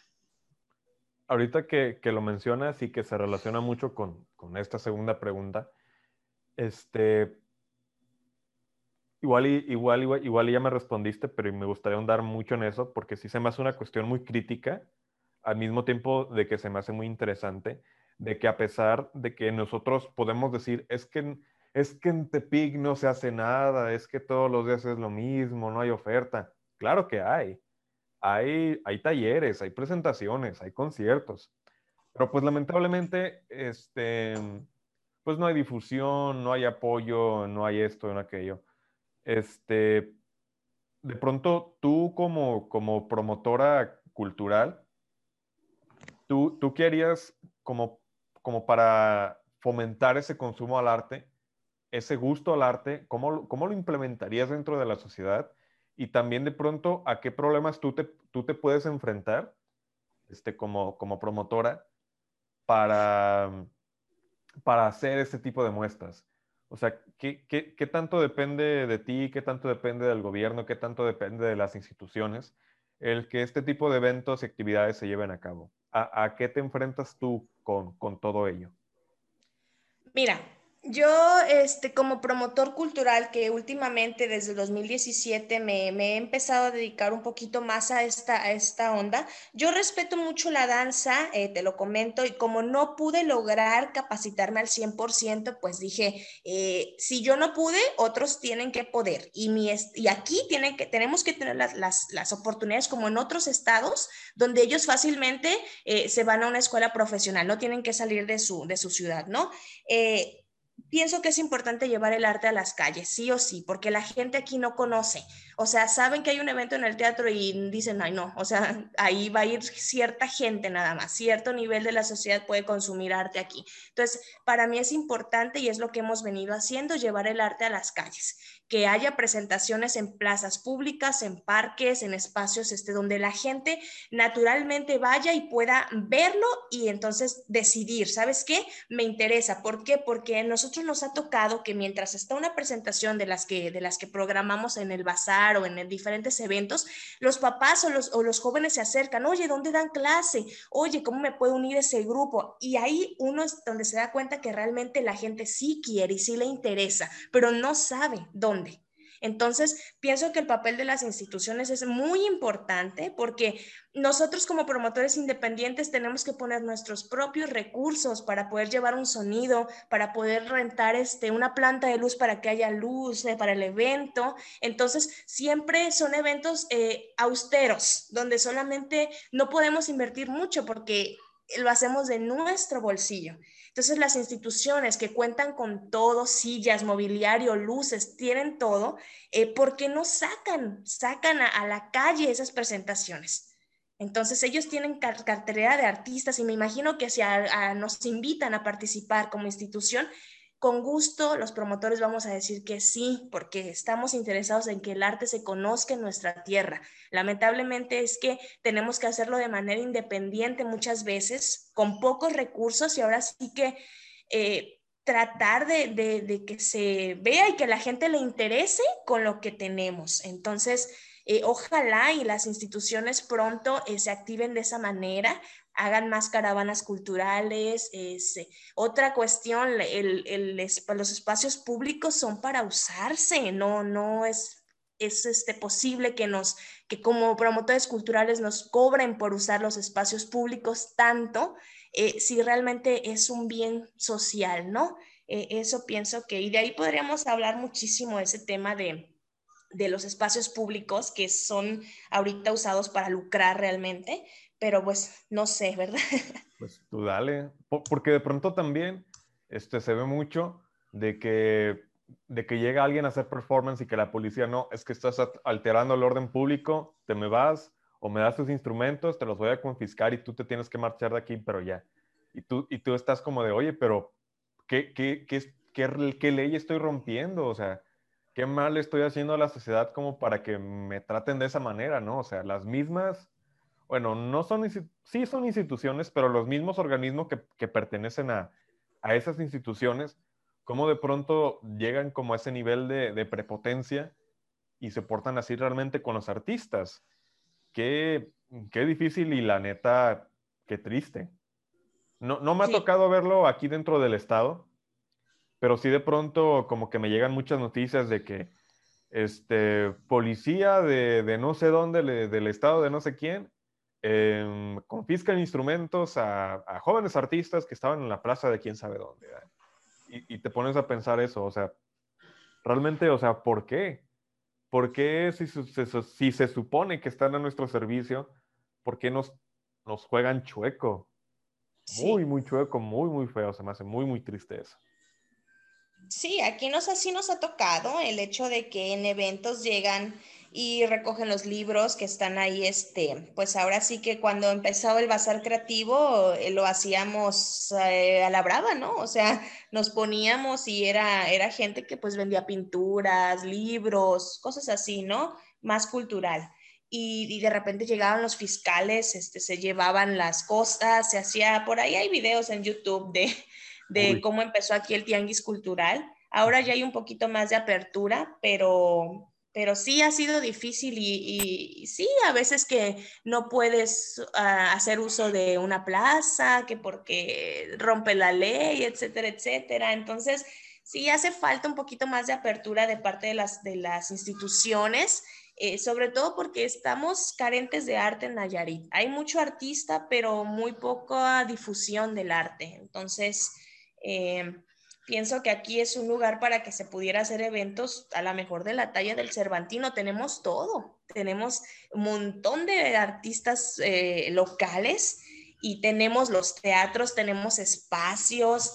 Ahorita que, lo mencionas y que se relaciona mucho con, esta segunda pregunta, este, igual, igual, igual, igual ya me respondiste, pero me gustaría ahondar mucho en eso porque sí se me hace una cuestión muy crítica, al mismo tiempo de que se me hace muy interesante de que a pesar de que nosotros podemos decir, es que, es que en Tepic no se hace nada, es que todos los días es lo mismo, no hay oferta. Claro que hay. Hay, hay talleres, hay presentaciones, hay conciertos. Pero pues lamentablemente, este, pues no hay difusión, no hay apoyo, no hay esto, no aquello. Este, de pronto tú como, como promotora cultural, ¿tú, tú qué harías como como para fomentar ese consumo al arte, ese gusto al arte, ¿cómo, cómo lo implementarías dentro de la sociedad? Y también de pronto, ¿a qué problemas tú te, tú te puedes enfrentar este, como, como promotora para, para hacer este tipo de muestras? O sea, ¿qué, qué, qué tanto depende de ti? ¿Qué tanto depende del gobierno? ¿Qué tanto depende de las instituciones? El que este tipo de eventos y actividades se lleven a cabo. ¿A, a qué te enfrentas tú con, con todo ello? Mira, yo, este, como promotor cultural, que últimamente desde 2017 me, me, he empezado a dedicar un poquito más a esta, a esta onda, yo respeto mucho la danza, eh, te lo comento, y como no pude lograr capacitarme al 100%, pues dije, eh, si yo no pude, otros tienen que poder. Y, mi, y aquí tienen que, tenemos que tener las, las, las oportunidades como en otros estados, donde ellos fácilmente eh, se van a una escuela profesional, no tienen que salir de su, de su ciudad, ¿no? Pienso que es importante llevar el arte a las calles, sí o sí, porque la gente aquí no conoce. O sea, saben que hay un evento en el teatro y dicen, ay, no, o sea, *laughs* ahí va a ir cierta gente nada más, cierto nivel de la sociedad puede consumir arte aquí. Entonces, para mí es importante y es lo que hemos venido haciendo, llevar el arte a las calles que haya presentaciones en plazas públicas, en parques, en espacios este, donde la gente naturalmente vaya y pueda verlo y entonces decidir, ¿sabes qué? Me interesa. ¿Por qué? Porque a nosotros nos ha tocado que mientras está una presentación de las que, de las que programamos en el bazar o en diferentes eventos, los papás o los, o los jóvenes se acercan, oye, ¿dónde dan clase? Oye, ¿cómo me puedo unir a ese grupo? Y ahí uno es donde se da cuenta que realmente la gente sí quiere y sí le interesa, pero no sabe dónde entonces, pienso que el papel de las instituciones es muy importante porque nosotros como promotores independientes tenemos que poner nuestros propios recursos para poder llevar un sonido, para poder rentar este, una planta de luz para que haya luz eh, para el evento. Entonces, siempre son eventos eh, austeros, donde solamente no podemos invertir mucho porque lo hacemos de nuestro bolsillo. Entonces las instituciones que cuentan con todo, sillas, mobiliario, luces, tienen todo, eh, ¿por qué no sacan, sacan a, la calle esas presentaciones? Entonces ellos tienen cartera de artistas y me imagino que si nos invitan a participar como institución, con gusto los promotores vamos a decir que sí, porque estamos interesados en que el arte se conozca en nuestra tierra. Lamentablemente es que tenemos que hacerlo de manera independiente muchas veces, con pocos recursos y ahora sí que eh, tratar de, que se vea y que la gente le interese con lo que tenemos. Entonces, eh, ojalá y las instituciones pronto eh, se activen de esa manera hagan más caravanas culturales. Eh, otra cuestión, el, los espacios públicos son para usarse, no, no es es este, posible que nos, que como promotores culturales nos cobren por usar los espacios públicos tanto eh, si realmente es un bien social, ¿no? Eh, eso pienso que, y de ahí podríamos hablar muchísimo de ese tema de, de los espacios públicos que son ahorita usados para lucrar realmente, pero pues no sé, ¿verdad? *laughs* Pues tú dale, porque de pronto también este, se ve mucho de que, de que llega alguien a hacer performance y que la policía no, es que estás alterando el orden público, te me vas o me das tus instrumentos, te los voy a confiscar y tú te tienes que marchar de aquí, pero ya. Y tú, y tú estás como de, oye, pero ¿qué, qué, qué, qué, qué ley estoy rompiendo? O sea, ¿qué mal estoy haciendo a la sociedad como para que me traten de esa manera, no? O sea, las mismas bueno, no son, sí son instituciones, pero los mismos organismos que, pertenecen a, esas instituciones, cómo de pronto llegan como a ese nivel de, prepotencia y se portan así realmente con los artistas. Qué, qué difícil y la neta, qué triste. No, no me ha tocado verlo aquí dentro del Estado, pero sí de pronto como que me llegan muchas noticias de que este, policía de, no sé dónde, del Estado de no sé quién, Em, confiscan instrumentos a, jóvenes artistas que estaban en la plaza de quién sabe dónde. Y, te pones a pensar eso, o sea, realmente, o sea, ¿por qué? ¿Por qué si, si se supone que están a nuestro servicio, por qué nos, nos juegan chueco? Muy, muy chueco, muy, muy feo, se me hace muy, muy triste eso. Sí, aquí nos así nos ha tocado el hecho de que en eventos llegan y recogen los libros que están ahí, este, pues ahora sí que cuando empezó el bazar creativo eh, lo hacíamos eh, a la brava, ¿no? O sea, nos poníamos y era, era gente que pues vendía pinturas, libros, cosas así, ¿no? Más cultural. Y, de repente llegaban los fiscales, este, se llevaban las cosas, se hacía, por ahí hay videos en YouTube de, de cómo empezó aquí el tianguis cultural. Ahora ya hay un poquito más de apertura, pero, pero sí ha sido difícil y, sí, a veces que no puedes ah, hacer uso de una plaza, que porque rompe la ley, etcétera, etcétera. Entonces, sí hace falta un poquito más de apertura de parte de las, de las instituciones, eh, sobre todo porque estamos carentes de arte en Nayarit. Hay mucho artista, pero muy poca difusión del arte. Entonces, eh, pienso que aquí es un lugar para que se pudiera hacer eventos a la mejor de la talla del Cervantino. Tenemos todo, tenemos un montón de artistas eh, locales y tenemos los teatros, tenemos espacios,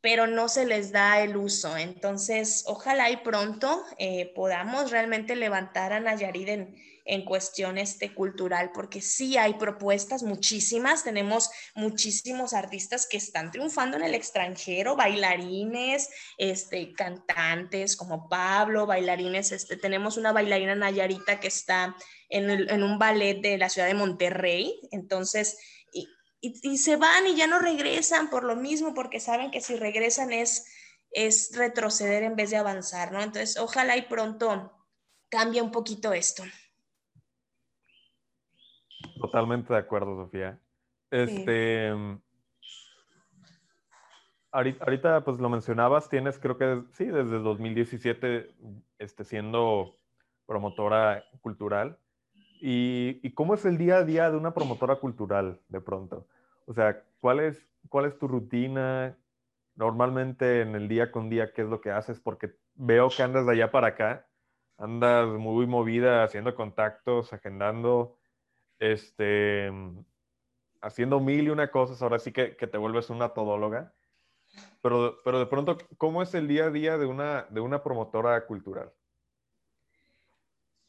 pero no se les da el uso. Entonces, ojalá y pronto eh, podamos realmente levantar a Nayarit en en cuestión este, cultural, porque sí hay propuestas, muchísimas, tenemos muchísimos artistas que están triunfando en el extranjero, bailarines, este, cantantes como Pablo, bailarines, este, tenemos una bailarina Nayarita que está en, un ballet de la ciudad de Monterrey, entonces... Y, y, se van y ya no regresan por lo mismo, porque saben que si regresan es, es retroceder en vez de avanzar, ¿no? Entonces, ojalá y pronto cambie un poquito esto. Totalmente de acuerdo, Sofía. Este, ahorita, pues lo mencionabas, tienes creo que sí, desde 2017 este, siendo promotora cultural. ¿Y, cómo es el día a día de una promotora cultural de pronto? O sea, ¿cuál es, cuál es tu rutina? Normalmente en el día con día, ¿qué es lo que haces? Porque veo que andas de allá para acá, andas muy movida haciendo contactos, agendando este, haciendo mil y una cosas, ahora sí que, te vuelves una todóloga. Pero, pero de pronto, ¿cómo es el día a día de una, de una promotora cultural?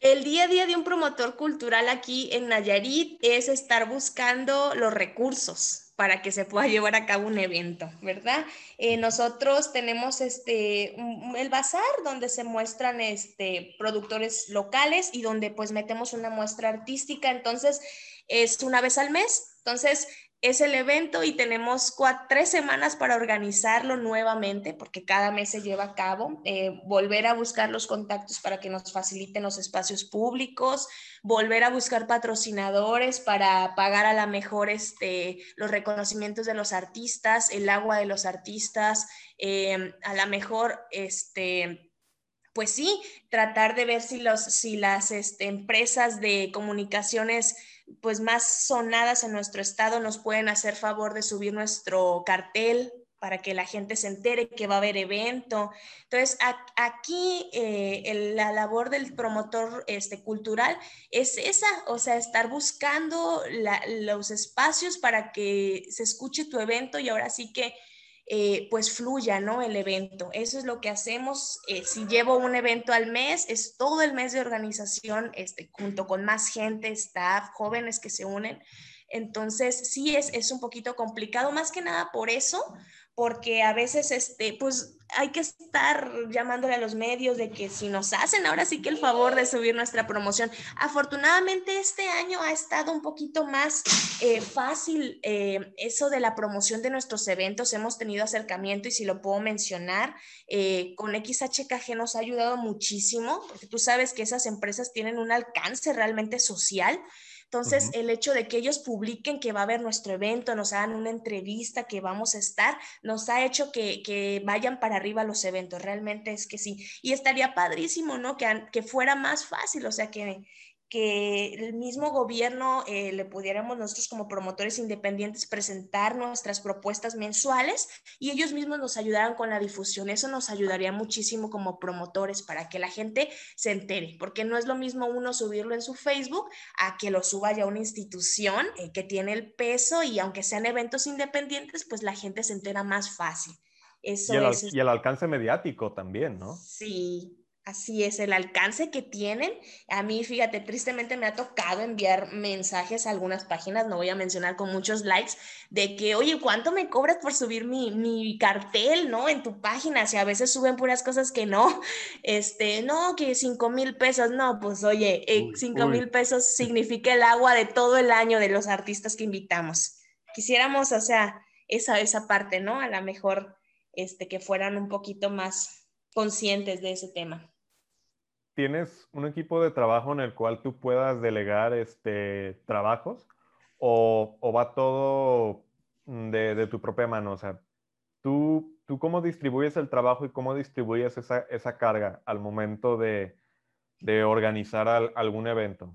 El día a día de un promotor cultural aquí en Nayarit es estar buscando los recursos, para que se pueda *laughs* llevar a cabo un evento, ¿verdad? Eh, nosotros tenemos este, el bazar donde se muestran este, productores locales y donde pues metemos una muestra artística, entonces es una vez al mes, entonces es el evento y tenemos cuatro, tres semanas para organizarlo nuevamente, porque cada mes se lleva a cabo, eh, volver a buscar los contactos para que nos faciliten los espacios públicos, volver a buscar patrocinadores para pagar a la mejor este, los reconocimientos de los artistas, el agua de los artistas, eh, a la mejor este, pues sí, tratar de ver si, los, si las este, empresas de comunicaciones pues más sonadas en nuestro estado nos pueden hacer favor de subir nuestro cartel para que la gente se entere que va a haber evento. Entonces, aquí eh, la labor del promotor este, cultural es esa, o sea, estar buscando los espacios para que se escuche tu evento y ahora sí que eh, pues fluya, ¿no? El evento. Eso es lo que hacemos. Eh, si llevo un evento al mes, es todo el mes de organización, este, junto con más gente, staff, jóvenes que se unen. Entonces, sí es, es un poquito complicado, más que nada por eso, porque a veces, este, pues hay que estar llamándole a los medios de que si nos hacen ahora sí que el favor de subir nuestra promoción. Afortunadamente este año ha estado un poquito más eh, fácil eh, eso de la promoción de nuestros eventos. Hemos tenido acercamiento y si lo puedo mencionar, eh, con XHKG nos ha ayudado muchísimo, porque tú sabes que esas empresas tienen un alcance realmente social. Entonces, el hecho de que ellos publiquen que va a haber nuestro evento, nos hagan una entrevista, que vamos a estar, nos ha hecho que, vayan para arriba los eventos. Realmente es que sí. Y estaría padrísimo, ¿no? Que, que fuera más fácil, o sea, que, que el mismo gobierno eh, le pudiéramos nosotros como promotores independientes presentar nuestras propuestas mensuales y ellos mismos nos ayudaran con la difusión. Eso nos ayudaría muchísimo como promotores para que la gente se entere, porque no es lo mismo uno subirlo en su Facebook a que lo suba ya una institución eh, que tiene el peso y aunque sean eventos independientes, pues la gente se entera más fácil. Eso y, el, es, y el alcance mediático también, ¿no? Sí, Así es, el alcance que tienen. A mí, fíjate, tristemente me ha tocado enviar mensajes a algunas páginas, no voy a mencionar con muchos likes, de que, oye, ¿cuánto me cobras por subir mi, mi cartel, no? En tu página, si a veces suben puras cosas que no, *laughs* este, no, que cinco mil pesos, no, pues oye, eh, cinco mil pesos *laughs* significa el agua de todo el año de los artistas que invitamos. Quisiéramos, o sea, esa, esa parte, ¿no? A lo mejor, este, que fueran un poquito más conscientes de ese tema. ¿Tienes un equipo de trabajo en el cual tú puedas delegar este, trabajos o, va todo de, tu propia mano? O sea, ¿tú, ¿tú cómo distribuyes el trabajo y cómo distribuyes esa, carga al momento de, organizar algún evento?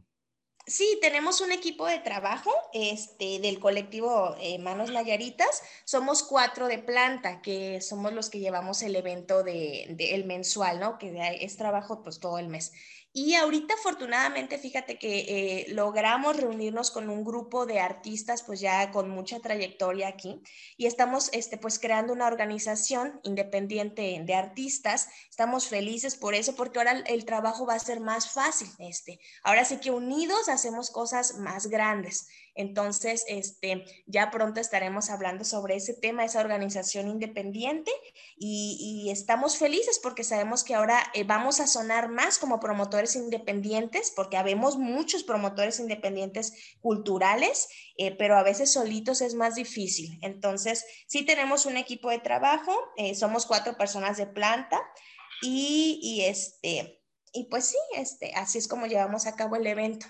Sí, tenemos un equipo de trabajo este, del colectivo eh, Manos Nayaritas. Somos cuatro de planta, que somos los que llevamos el evento de, el mensual, ¿no? Que es trabajo pues todo el mes. Y ahorita afortunadamente, fíjate que eh, logramos reunirnos con un grupo de artistas, pues ya con mucha trayectoria aquí, y estamos este, pues creando una organización independiente de artistas. Estamos felices por eso, porque ahora el, trabajo va a ser más fácil. Este. Ahora sí que unidos hacemos cosas más grandes. Entonces, este, ya pronto estaremos hablando sobre ese tema, esa organización independiente, y, estamos felices porque sabemos que ahora eh, vamos a sonar más como promotores independientes, porque habemos muchos promotores independientes culturales, eh, pero a veces solitos es más difícil. Entonces, sí tenemos un equipo de trabajo, eh, somos cuatro personas de planta, y, y este, y pues sí, este, así es como llevamos a cabo el evento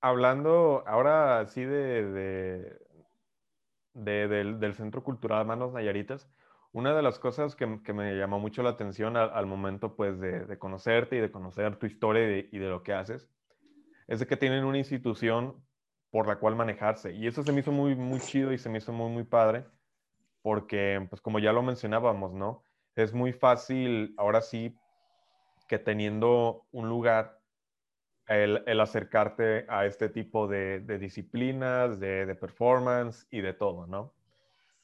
hablando ahora sí de, del, Centro Cultural Manos Nayaritas, una de las cosas que, me llamó mucho la atención al, momento pues de, conocerte y de conocer tu historia y de, lo que haces, es de que tienen una institución por la cual manejarse. Y eso se me hizo muy, muy chido y se me hizo muy, muy padre, porque pues como ya lo mencionábamos, ¿no? Es muy fácil ahora sí que teniendo un lugar el, acercarte a este tipo de, disciplinas, de, performance y de todo, ¿no?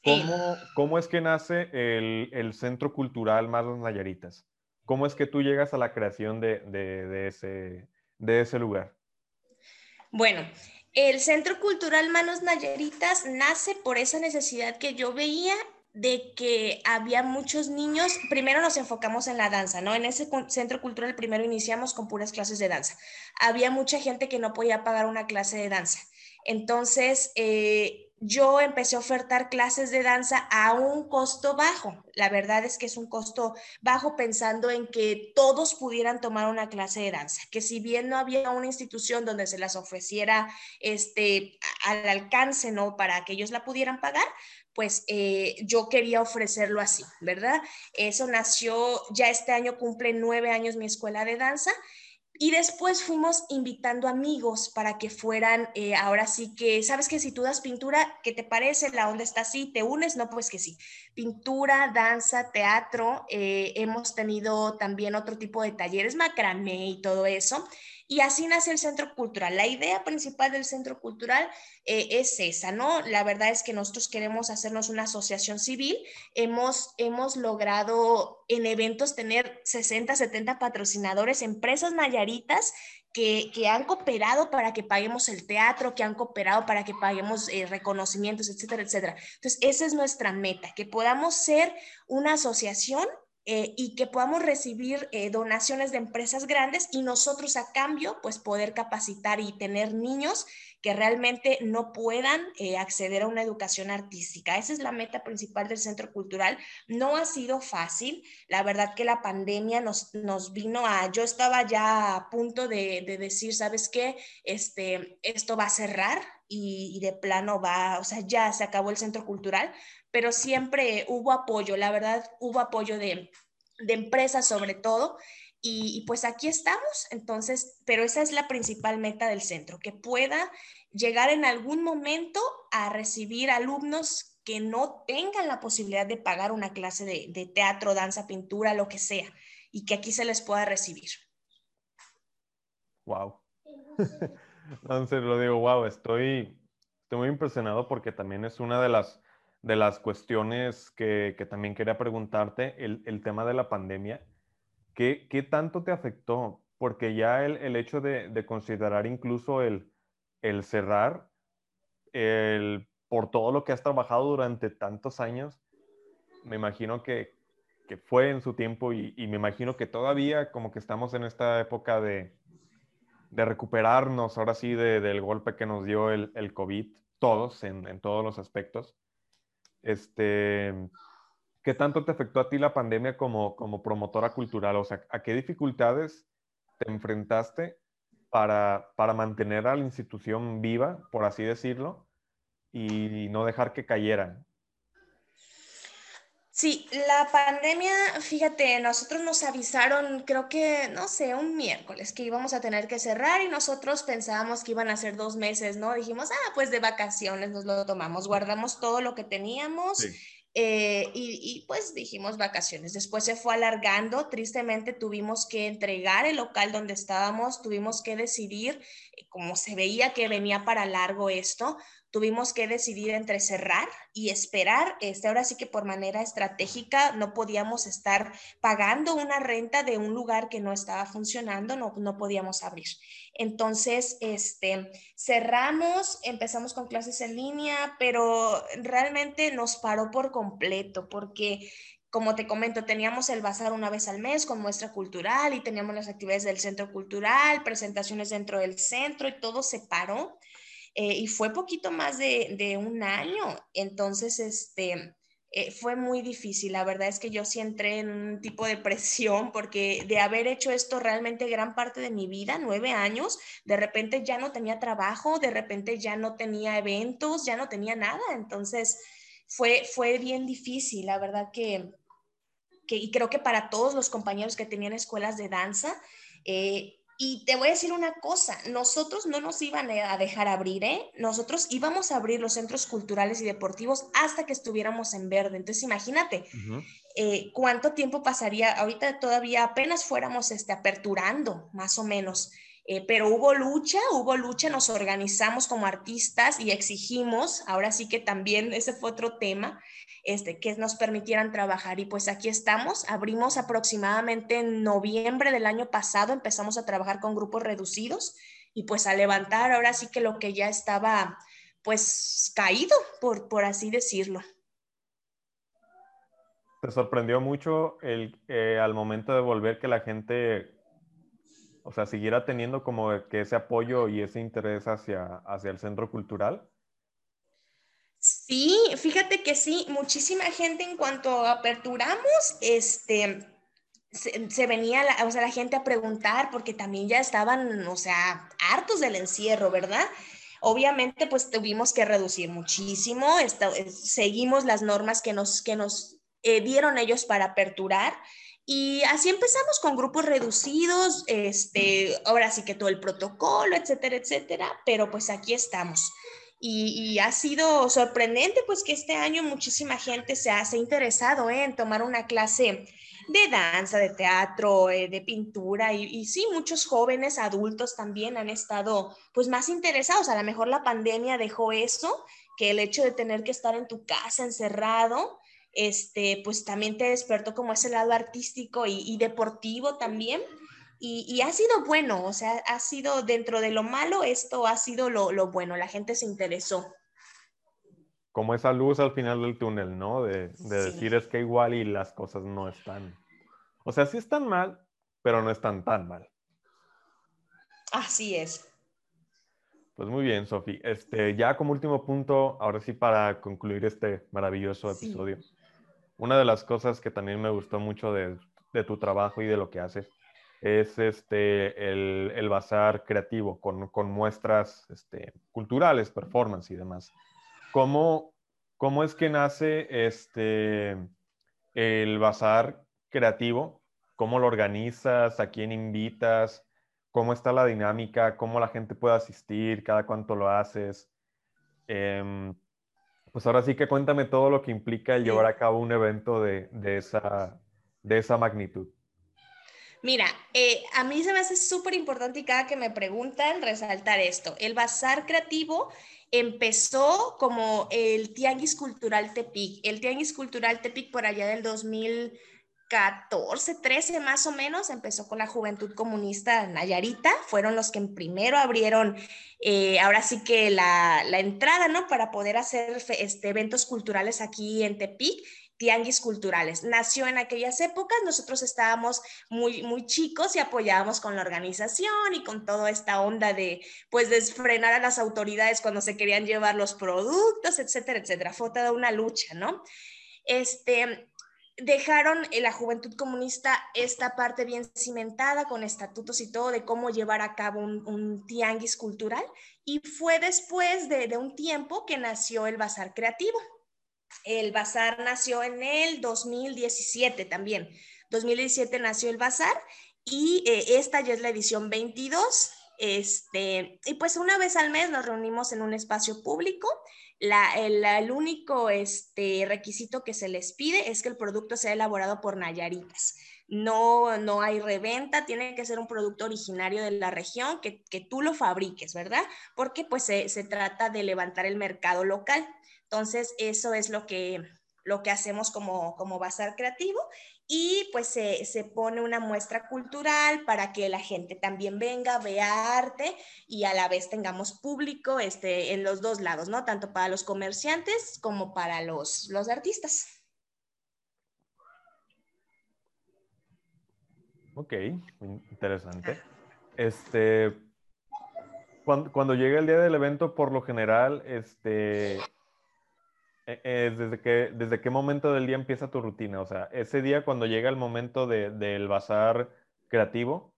¿Cómo, ¿Cómo, es que nace el, Centro Cultural Manos Nayaritas? ¿Cómo es que tú llegas a la creación de, de, ese, de ese lugar? Bueno, el Centro Cultural Manos Nayaritas nace por esa necesidad que yo veía de que había muchos niños, primero nos enfocamos en la danza, ¿no? En ese centro cultural primero iniciamos con puras clases de danza. Había mucha gente que no podía pagar una clase de danza. Entonces, eh, yo empecé a ofertar clases de danza a un costo bajo. La verdad es que es un costo bajo pensando en que todos pudieran tomar una clase de danza, que si bien no había una institución donde se las ofreciera este, al alcance, ¿no? Para que ellos la pudieran pagar, pues eh, yo quería ofrecerlo así, ¿verdad? Eso nació, ya este año cumple nueve años mi escuela de danza y después fuimos invitando amigos para que fueran, eh, ahora sí que, ¿sabes que si tú das pintura, qué te parece? ¿La onda está así? ¿Te unes? No, pues que sí. Pintura, danza, teatro, eh, hemos tenido también otro tipo de talleres, macramé y todo eso. Y así nace el Centro Cultural. La idea principal del Centro Cultural eh, es esa, ¿no? La verdad es que nosotros queremos hacernos una asociación civil. Hemos, hemos logrado en eventos tener 60, 70 patrocinadores, empresas mayaritas que, que, han cooperado para que paguemos el teatro, que han cooperado para que paguemos eh, reconocimientos, etcétera, etcétera. Entonces, esa es nuestra meta, que podamos ser una asociación eh, y que podamos recibir eh, donaciones de empresas grandes y nosotros a cambio pues poder capacitar y tener niños que realmente no puedan eh, acceder a una educación artística. Esa es la meta principal del Centro Cultural. No ha sido fácil. La verdad que la pandemia nos, nos vino a, yo estaba ya a punto de, de decir, ¿sabes qué? Este, esto va a cerrar y, y de plano va, o sea, ya se acabó el Centro Cultural, pero siempre hubo apoyo, la verdad, hubo apoyo de, de empresas sobre todo. Y, pues aquí estamos, entonces, pero esa es la principal meta del centro, que pueda llegar en algún momento a recibir alumnos que no tengan la posibilidad de pagar una clase de, de teatro, danza, pintura, lo que sea, y que aquí se les pueda recibir. Wow. *laughs* Entonces lo digo, wow, estoy, estoy muy impresionado porque también es una de las de las cuestiones que, también quería preguntarte, el, tema de la pandemia, ¿qué, ¿qué, tanto te afectó? Porque ya el, hecho de, considerar incluso el, el cerrar, el, por todo lo que has trabajado durante tantos años, me imagino que, fue en su tiempo y, me imagino que todavía como que estamos en esta época de, recuperarnos, ahora sí, del golpe que nos dio el, el COVID, todos, en, en todos los aspectos. Este, ¿Qué tanto te afectó a ti la pandemia como, como promotora cultural? O sea, ¿a qué dificultades te enfrentaste para, para mantener a la institución viva, por así decirlo, y no dejar que cayeran? Sí, la pandemia, fíjate, nosotros nos avisaron, creo que, no sé, un miércoles que íbamos a tener que cerrar y nosotros pensábamos que iban a ser dos meses, ¿no? Dijimos, ah, pues de vacaciones nos lo tomamos, guardamos todo lo que teníamos. Eh, y, y, pues dijimos vacaciones. Después se fue alargando. Tristemente tuvimos que entregar el local donde estábamos, tuvimos que decidir, eh, como se veía que venía para largo esto, tuvimos que decidir entre cerrar y esperar. Este, ahora sí que por manera estratégica no podíamos estar pagando una renta de un lugar que no estaba funcionando, no, no podíamos abrir. Entonces, este, cerramos, empezamos con clases en línea, pero realmente nos paró por completo porque como te comento, teníamos el bazar una vez al mes con muestra cultural y teníamos las actividades del centro cultural, presentaciones dentro del centro y todo se paró. Eh, y fue poquito más de, un año. Entonces, este, eh, fue muy difícil. La verdad es que yo sí entré en un tipo de presión porque de haber hecho esto realmente gran parte de mi vida, nueve años, de repente ya no tenía trabajo, de repente ya no tenía eventos, ya no tenía nada. Entonces, fue, fue bien difícil. La verdad que, que y creo que para todos los compañeros que tenían escuelas de danza, eh, y te voy a decir una cosa, nosotros no nos iban a dejar abrir, ¿eh? Nosotros íbamos a abrir los centros culturales y deportivos hasta que estuviéramos en verde. Entonces, imagínate eh, cuánto tiempo pasaría. Ahorita todavía apenas fuéramos este, aperturando, más o menos. Eh, pero hubo lucha, hubo lucha, nos organizamos como artistas y exigimos, ahora sí que también ese fue otro tema, este, que nos permitieran trabajar. Y pues aquí estamos, abrimos aproximadamente en noviembre del año pasado, empezamos a trabajar con grupos reducidos y pues a levantar ahora sí que lo que ya estaba pues caído, por, por así decirlo. ¿Te sorprendió mucho el, eh, al momento de volver que la gente o sea, siguiera teniendo como que ese apoyo y ese interés hacia, hacia el centro cultural? Sí, fíjate que sí, muchísima gente en cuanto aperturamos, este, se, venía, la, o sea, la gente a preguntar porque también ya estaban, o sea, hartos del encierro, ¿verdad? Obviamente, pues tuvimos que reducir muchísimo, seguimos las normas que nos, que nos eh, dieron ellos para aperturar. Y así empezamos con grupos reducidos, este, ahora sí que todo el protocolo, etcétera, etcétera, pero pues aquí estamos. Y, ha sido sorprendente pues que este año muchísima gente se ha, interesado en tomar una clase de danza, de teatro, eh, de pintura y, y, sí, muchos jóvenes, adultos también han estado pues más interesados. A lo mejor la pandemia dejó eso, que el hecho de tener que estar en tu casa encerrado este, pues también te despertó como ese lado artístico y, deportivo también. Y, ha sido bueno, o sea, ha sido dentro de lo malo, esto ha sido lo, bueno, la gente se interesó. Como esa luz al final del túnel, ¿no? De, decir es que igual y las cosas no están, o sea, sí están mal, pero no están tan mal. Así es. Pues muy bien, Sofi. Este, ya como último punto, ahora sí para concluir este maravilloso episodio una de las cosas que también me gustó mucho de, tu trabajo y de lo que haces es este, el, bazar creativo con, muestras este, culturales, performance y demás. ¿Cómo, ¿Cómo es que nace este, el bazar creativo? ¿Cómo lo organizas? ¿A quién invitas? ¿Cómo está la dinámica? ¿Cómo la gente puede asistir? ¿Cada cuánto lo haces? Em, pues ahora sí que cuéntame todo lo que implica el llevar a cabo un evento de, esa, de esa magnitud. Mira, eh, a mí se me hace súper importante y cada que me preguntan resaltar esto. El Bazar Creativo empezó como el Tianguis Cultural Tepic. El Tianguis Cultural Tepic por allá del 2000 14, 13 más o menos, empezó con la Juventud Comunista Nayarita, fueron los que primero abrieron, eh, ahora sí que la, entrada, ¿no? Para poder hacer este, eventos culturales aquí en Tepic, tianguis culturales. Nació en aquellas épocas, nosotros estábamos muy, muy chicos y apoyábamos con la organización y con toda esta onda de, pues, desfrenar a las autoridades cuando se querían llevar los productos, etcétera, etcétera. Fue toda una lucha, ¿no? Este, dejaron en la juventud comunista esta parte bien cimentada con estatutos y todo de cómo llevar a cabo un, tianguis cultural y fue después de, un tiempo que nació el Bazar Creativo. El Bazar nació en el 2017 también. 2017 nació el Bazar y eh, esta ya es la edición 22. Este, y pues una vez al mes nos reunimos en un espacio público el, único este, requisito que se les pide es que el producto sea elaborado por Nayaritas. No, no hay reventa, tiene que ser un producto originario de la región, que, tú lo fabriques, ¿verdad? Porque pues se, se, trata de levantar el mercado local. Entonces, eso es lo que, lo que hacemos como, como bazar creativo y pues se, se, pone una muestra cultural para que la gente también venga, vea arte y a la vez tengamos público este, en los dos lados, ¿no? Tanto para los comerciantes como para los, los artistas. Ok, interesante. Este, cuando, cuando llega el día del evento, por lo general, este, eh, eh, ¿desde, qué, ¿Desde qué momento del día empieza tu rutina? O sea, ese día cuando llega el momento de, del bazar creativo,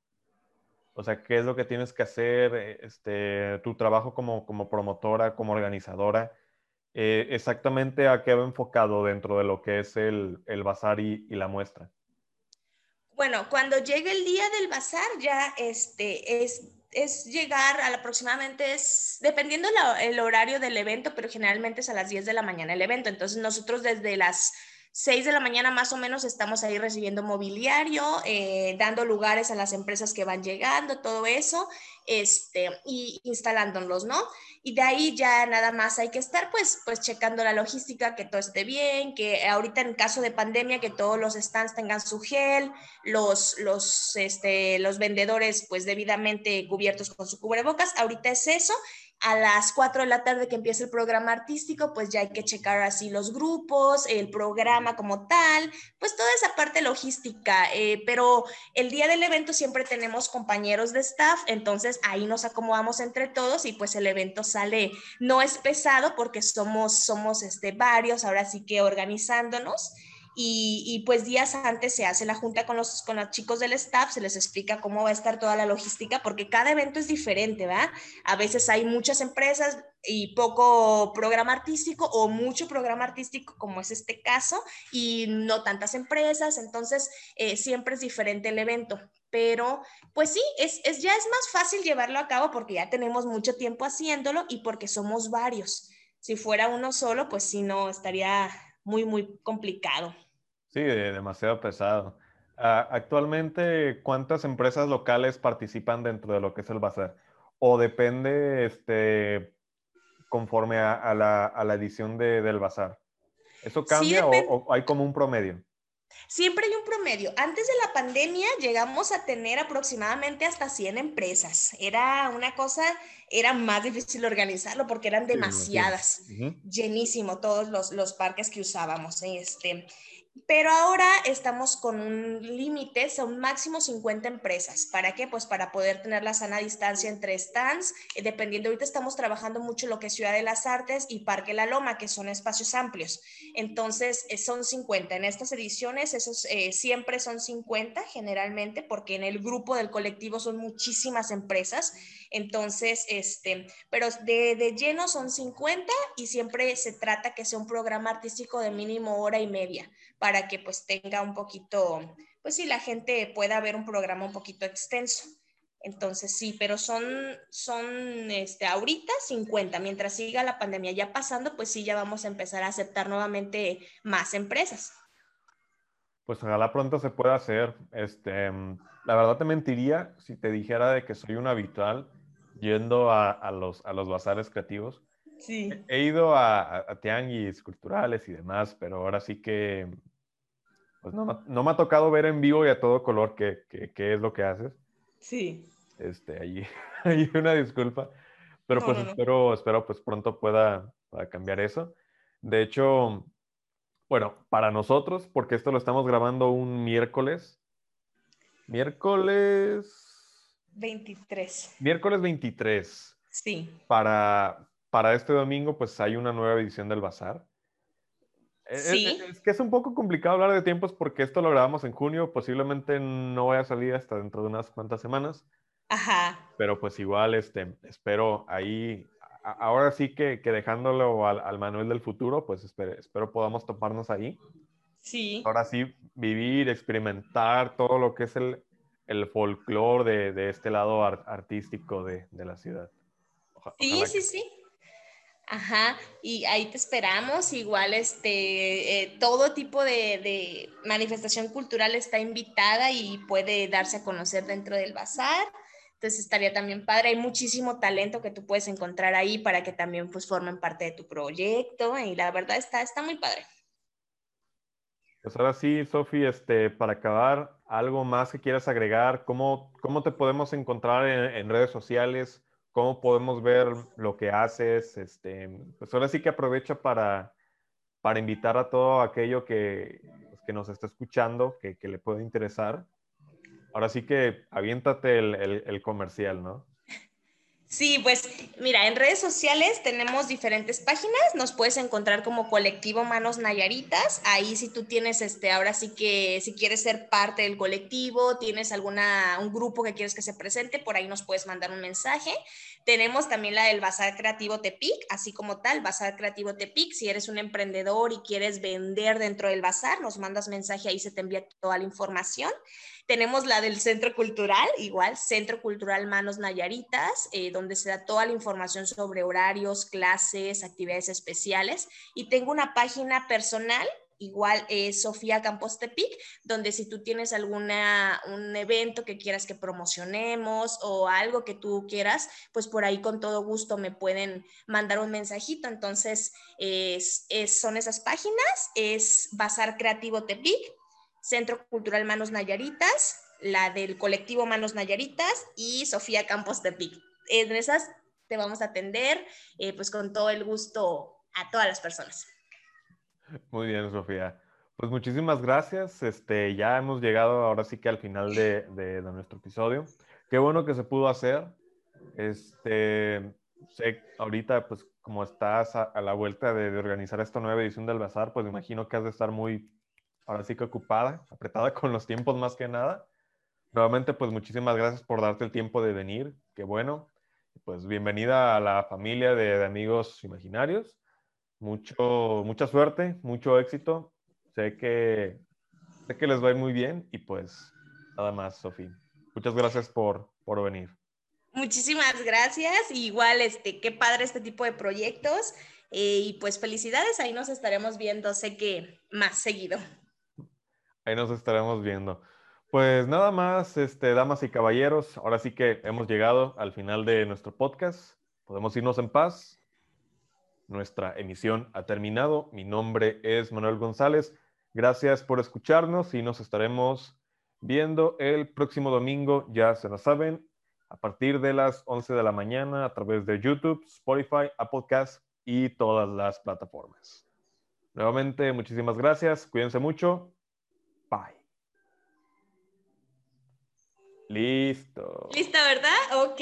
o sea, ¿qué es lo que tienes que hacer? Eh, este, tu trabajo como, como promotora, como organizadora, exactamente a qué va enfocado dentro de lo que es el, el bazar y, la muestra. Bueno, cuando llega el día del bazar ya este, es es llegar al aproximadamente, es, dependiendo el horario del evento, pero generalmente es a las 10 de la mañana el evento. Entonces nosotros desde las 6 de la mañana más o menos estamos ahí recibiendo mobiliario, eh, dando lugares a las empresas que van llegando, todo eso, este, y instalándolos, ¿no? Y de ahí ya nada más hay que estar pues, pues checando la logística, que todo esté bien, que ahorita en caso de pandemia que todos los stands tengan su gel, los, los, este, los vendedores pues debidamente cubiertos con su cubrebocas, ahorita es eso a las 4 de la tarde que empieza el programa artístico, pues ya hay que checar así los grupos, el programa como tal, pues toda esa parte logística. Eh, pero el día del evento siempre tenemos compañeros de staff, entonces ahí nos acomodamos entre todos y pues el evento sale, no es pesado porque somos, somos este, varios, ahora sí que organizándonos y, pues días antes se hace la junta con los, con los chicos del staff, se les explica cómo va a estar toda la logística, porque cada evento es diferente, ¿verdad? A veces hay muchas empresas y poco programa artístico o mucho programa artístico, como es este caso, y no tantas empresas, entonces eh, siempre es diferente el evento. Pero pues sí, es, es, ya es más fácil llevarlo a cabo porque ya tenemos mucho tiempo haciéndolo y porque somos varios. Si fuera uno solo, pues sí, no, estaría muy, muy complicado. Sí, demasiado pesado. Ah, actualmente, ¿cuántas empresas locales participan dentro de lo que es el bazar? ¿O depende este, conforme a, la, edición del bazar? ¿Eso cambia o, hay como un promedio? Siempre hay un promedio. Antes de la pandemia llegamos a tener aproximadamente hasta 100 empresas. Era una cosa, era más difícil organizarlo porque eran demasiadas. Llenísimo todos los, los, parques que usábamos. Este, pero ahora estamos con un límite, son máximo 50 empresas. ¿Para qué? Pues para poder tener la sana distancia entre stands, eh, dependiendo, ahorita estamos trabajando mucho lo que es Ciudad de las Artes y Parque La Loma, que son espacios amplios. Entonces, eh, son 50. En estas ediciones, esos eh, siempre son 50 generalmente, porque en el grupo del colectivo son muchísimas empresas. Entonces, este, pero de, de lleno son 50 y siempre se trata que sea un programa artístico de mínimo hora y media para que pues tenga un poquito, pues sí, la gente pueda ver un programa un poquito extenso. Entonces sí, pero son, son este, ahorita 50, mientras siga la pandemia ya pasando, pues sí, ya vamos a empezar a aceptar nuevamente más empresas. Pues ojalá pronto se pueda hacer. Este, la verdad te mentiría si te dijera de que soy un habitual yendo a, los, a los bazares creativos. Sí. He ido a, a, tianguis culturales y demás, pero ahora sí que pues no, no, me ha tocado ver en vivo y a todo color qué, qué, es lo que haces. Sí. Este, ahí *laughs* hay una disculpa, pero pues espero, espero pues pronto pueda, pueda cambiar eso. De hecho, bueno, para nosotros, porque esto lo estamos grabando un miércoles, miércoles 23. Miércoles 23. Sí. Para, para este domingo, pues hay una nueva edición del Bazar. E, sí. Es, que es un poco complicado hablar de tiempos porque esto lo grabamos en junio, posiblemente no vaya a salir hasta dentro de unas cuantas semanas. Ajá. Pero pues igual, este, espero ahí, ahora sí que, que dejándolo al, al, Manuel del futuro, pues espero, espero podamos toparnos ahí. Sí. Ahora sí, vivir, experimentar todo lo que es el, el folclore de, de, este lado artístico de, de, la ciudad. sí, sí, sí. Ajá, y ahí te esperamos. Igual, este, eh, todo tipo de, de, manifestación cultural está invitada y puede darse a conocer dentro del bazar. Entonces estaría también padre. Hay muchísimo talento que tú puedes encontrar ahí para que también pues formen parte de tu proyecto y la verdad está, está muy padre. Pues ahora sí, Sofi, este, para acabar, algo más que quieras agregar, ¿cómo, cómo te podemos encontrar en, redes sociales? ¿Cómo podemos ver lo que haces? Este, pues ahora sí que aprovecha para, para invitar a todo aquello que, pues, que nos está escuchando, que, que, le puede interesar. Ahora sí que aviéntate el, el, el comercial, ¿no? Sí, pues mira, en redes sociales tenemos diferentes páginas, nos puedes encontrar como colectivo Manos Nayaritas, ahí si tú tienes este, ahora sí que si quieres ser parte del colectivo, tienes alguna, un grupo que quieres que se presente, por ahí nos puedes mandar un mensaje. Tenemos también la del Bazar Creativo Tepic, así como tal, Bazar Creativo Tepic, si eres un emprendedor y quieres vender dentro del bazar, nos mandas mensaje, ahí se te envía toda la información. Tenemos la del Centro Cultural, igual, Centro Cultural Manos Nayaritas, eh, donde se da toda la información sobre horarios, clases, actividades especiales. Y tengo una página personal igual es Sofía Campos Tepic, donde si tú tienes alguna un evento que quieras que promocionemos o algo que tú quieras, pues por ahí con todo gusto me pueden mandar un mensajito. Entonces, es, son esas páginas, es Bazar Creativo Tepic Centro Cultural Manos Nayaritas, la del colectivo Manos Nayaritas y Sofía Campos de Pic. En esas te vamos a atender eh, pues con todo el gusto a todas las personas. Muy bien, Sofía. Pues muchísimas gracias. Este, ya hemos llegado ahora sí que al final de, de, nuestro episodio. Qué bueno que se pudo hacer. Este, sé ahorita, pues como estás a, la vuelta de, de, organizar esta nueva edición del Bazar, pues imagino que has de estar muy ahora sí que ocupada, apretada con los tiempos más que nada. Nuevamente, pues muchísimas gracias por darte el tiempo de venir, qué bueno. Pues bienvenida a la familia de, de amigos imaginarios. Mucho, mucha suerte, mucho éxito. Sé que, sé que les va a ir muy bien y pues nada más, Sofía. Muchas gracias por, por venir. Muchísimas gracias. Igual, este, qué padre este tipo de proyectos. Eh, y pues felicidades, ahí nos estaremos viendo, sé que más seguido. Ahí nos estaremos viendo. Pues nada más, este, damas y caballeros, ahora sí que hemos llegado al final de nuestro podcast. Podemos irnos en paz. Nuestra emisión ha terminado. Mi nombre es Manuel González. Gracias por escucharnos y nos estaremos viendo el próximo domingo, ya se lo saben, a partir de las 11 de la mañana a través de YouTube, Spotify, Apple Cast y todas las plataformas. Nuevamente, muchísimas gracias. Cuídense mucho. Listo. Listo, ¿verdad? Ok.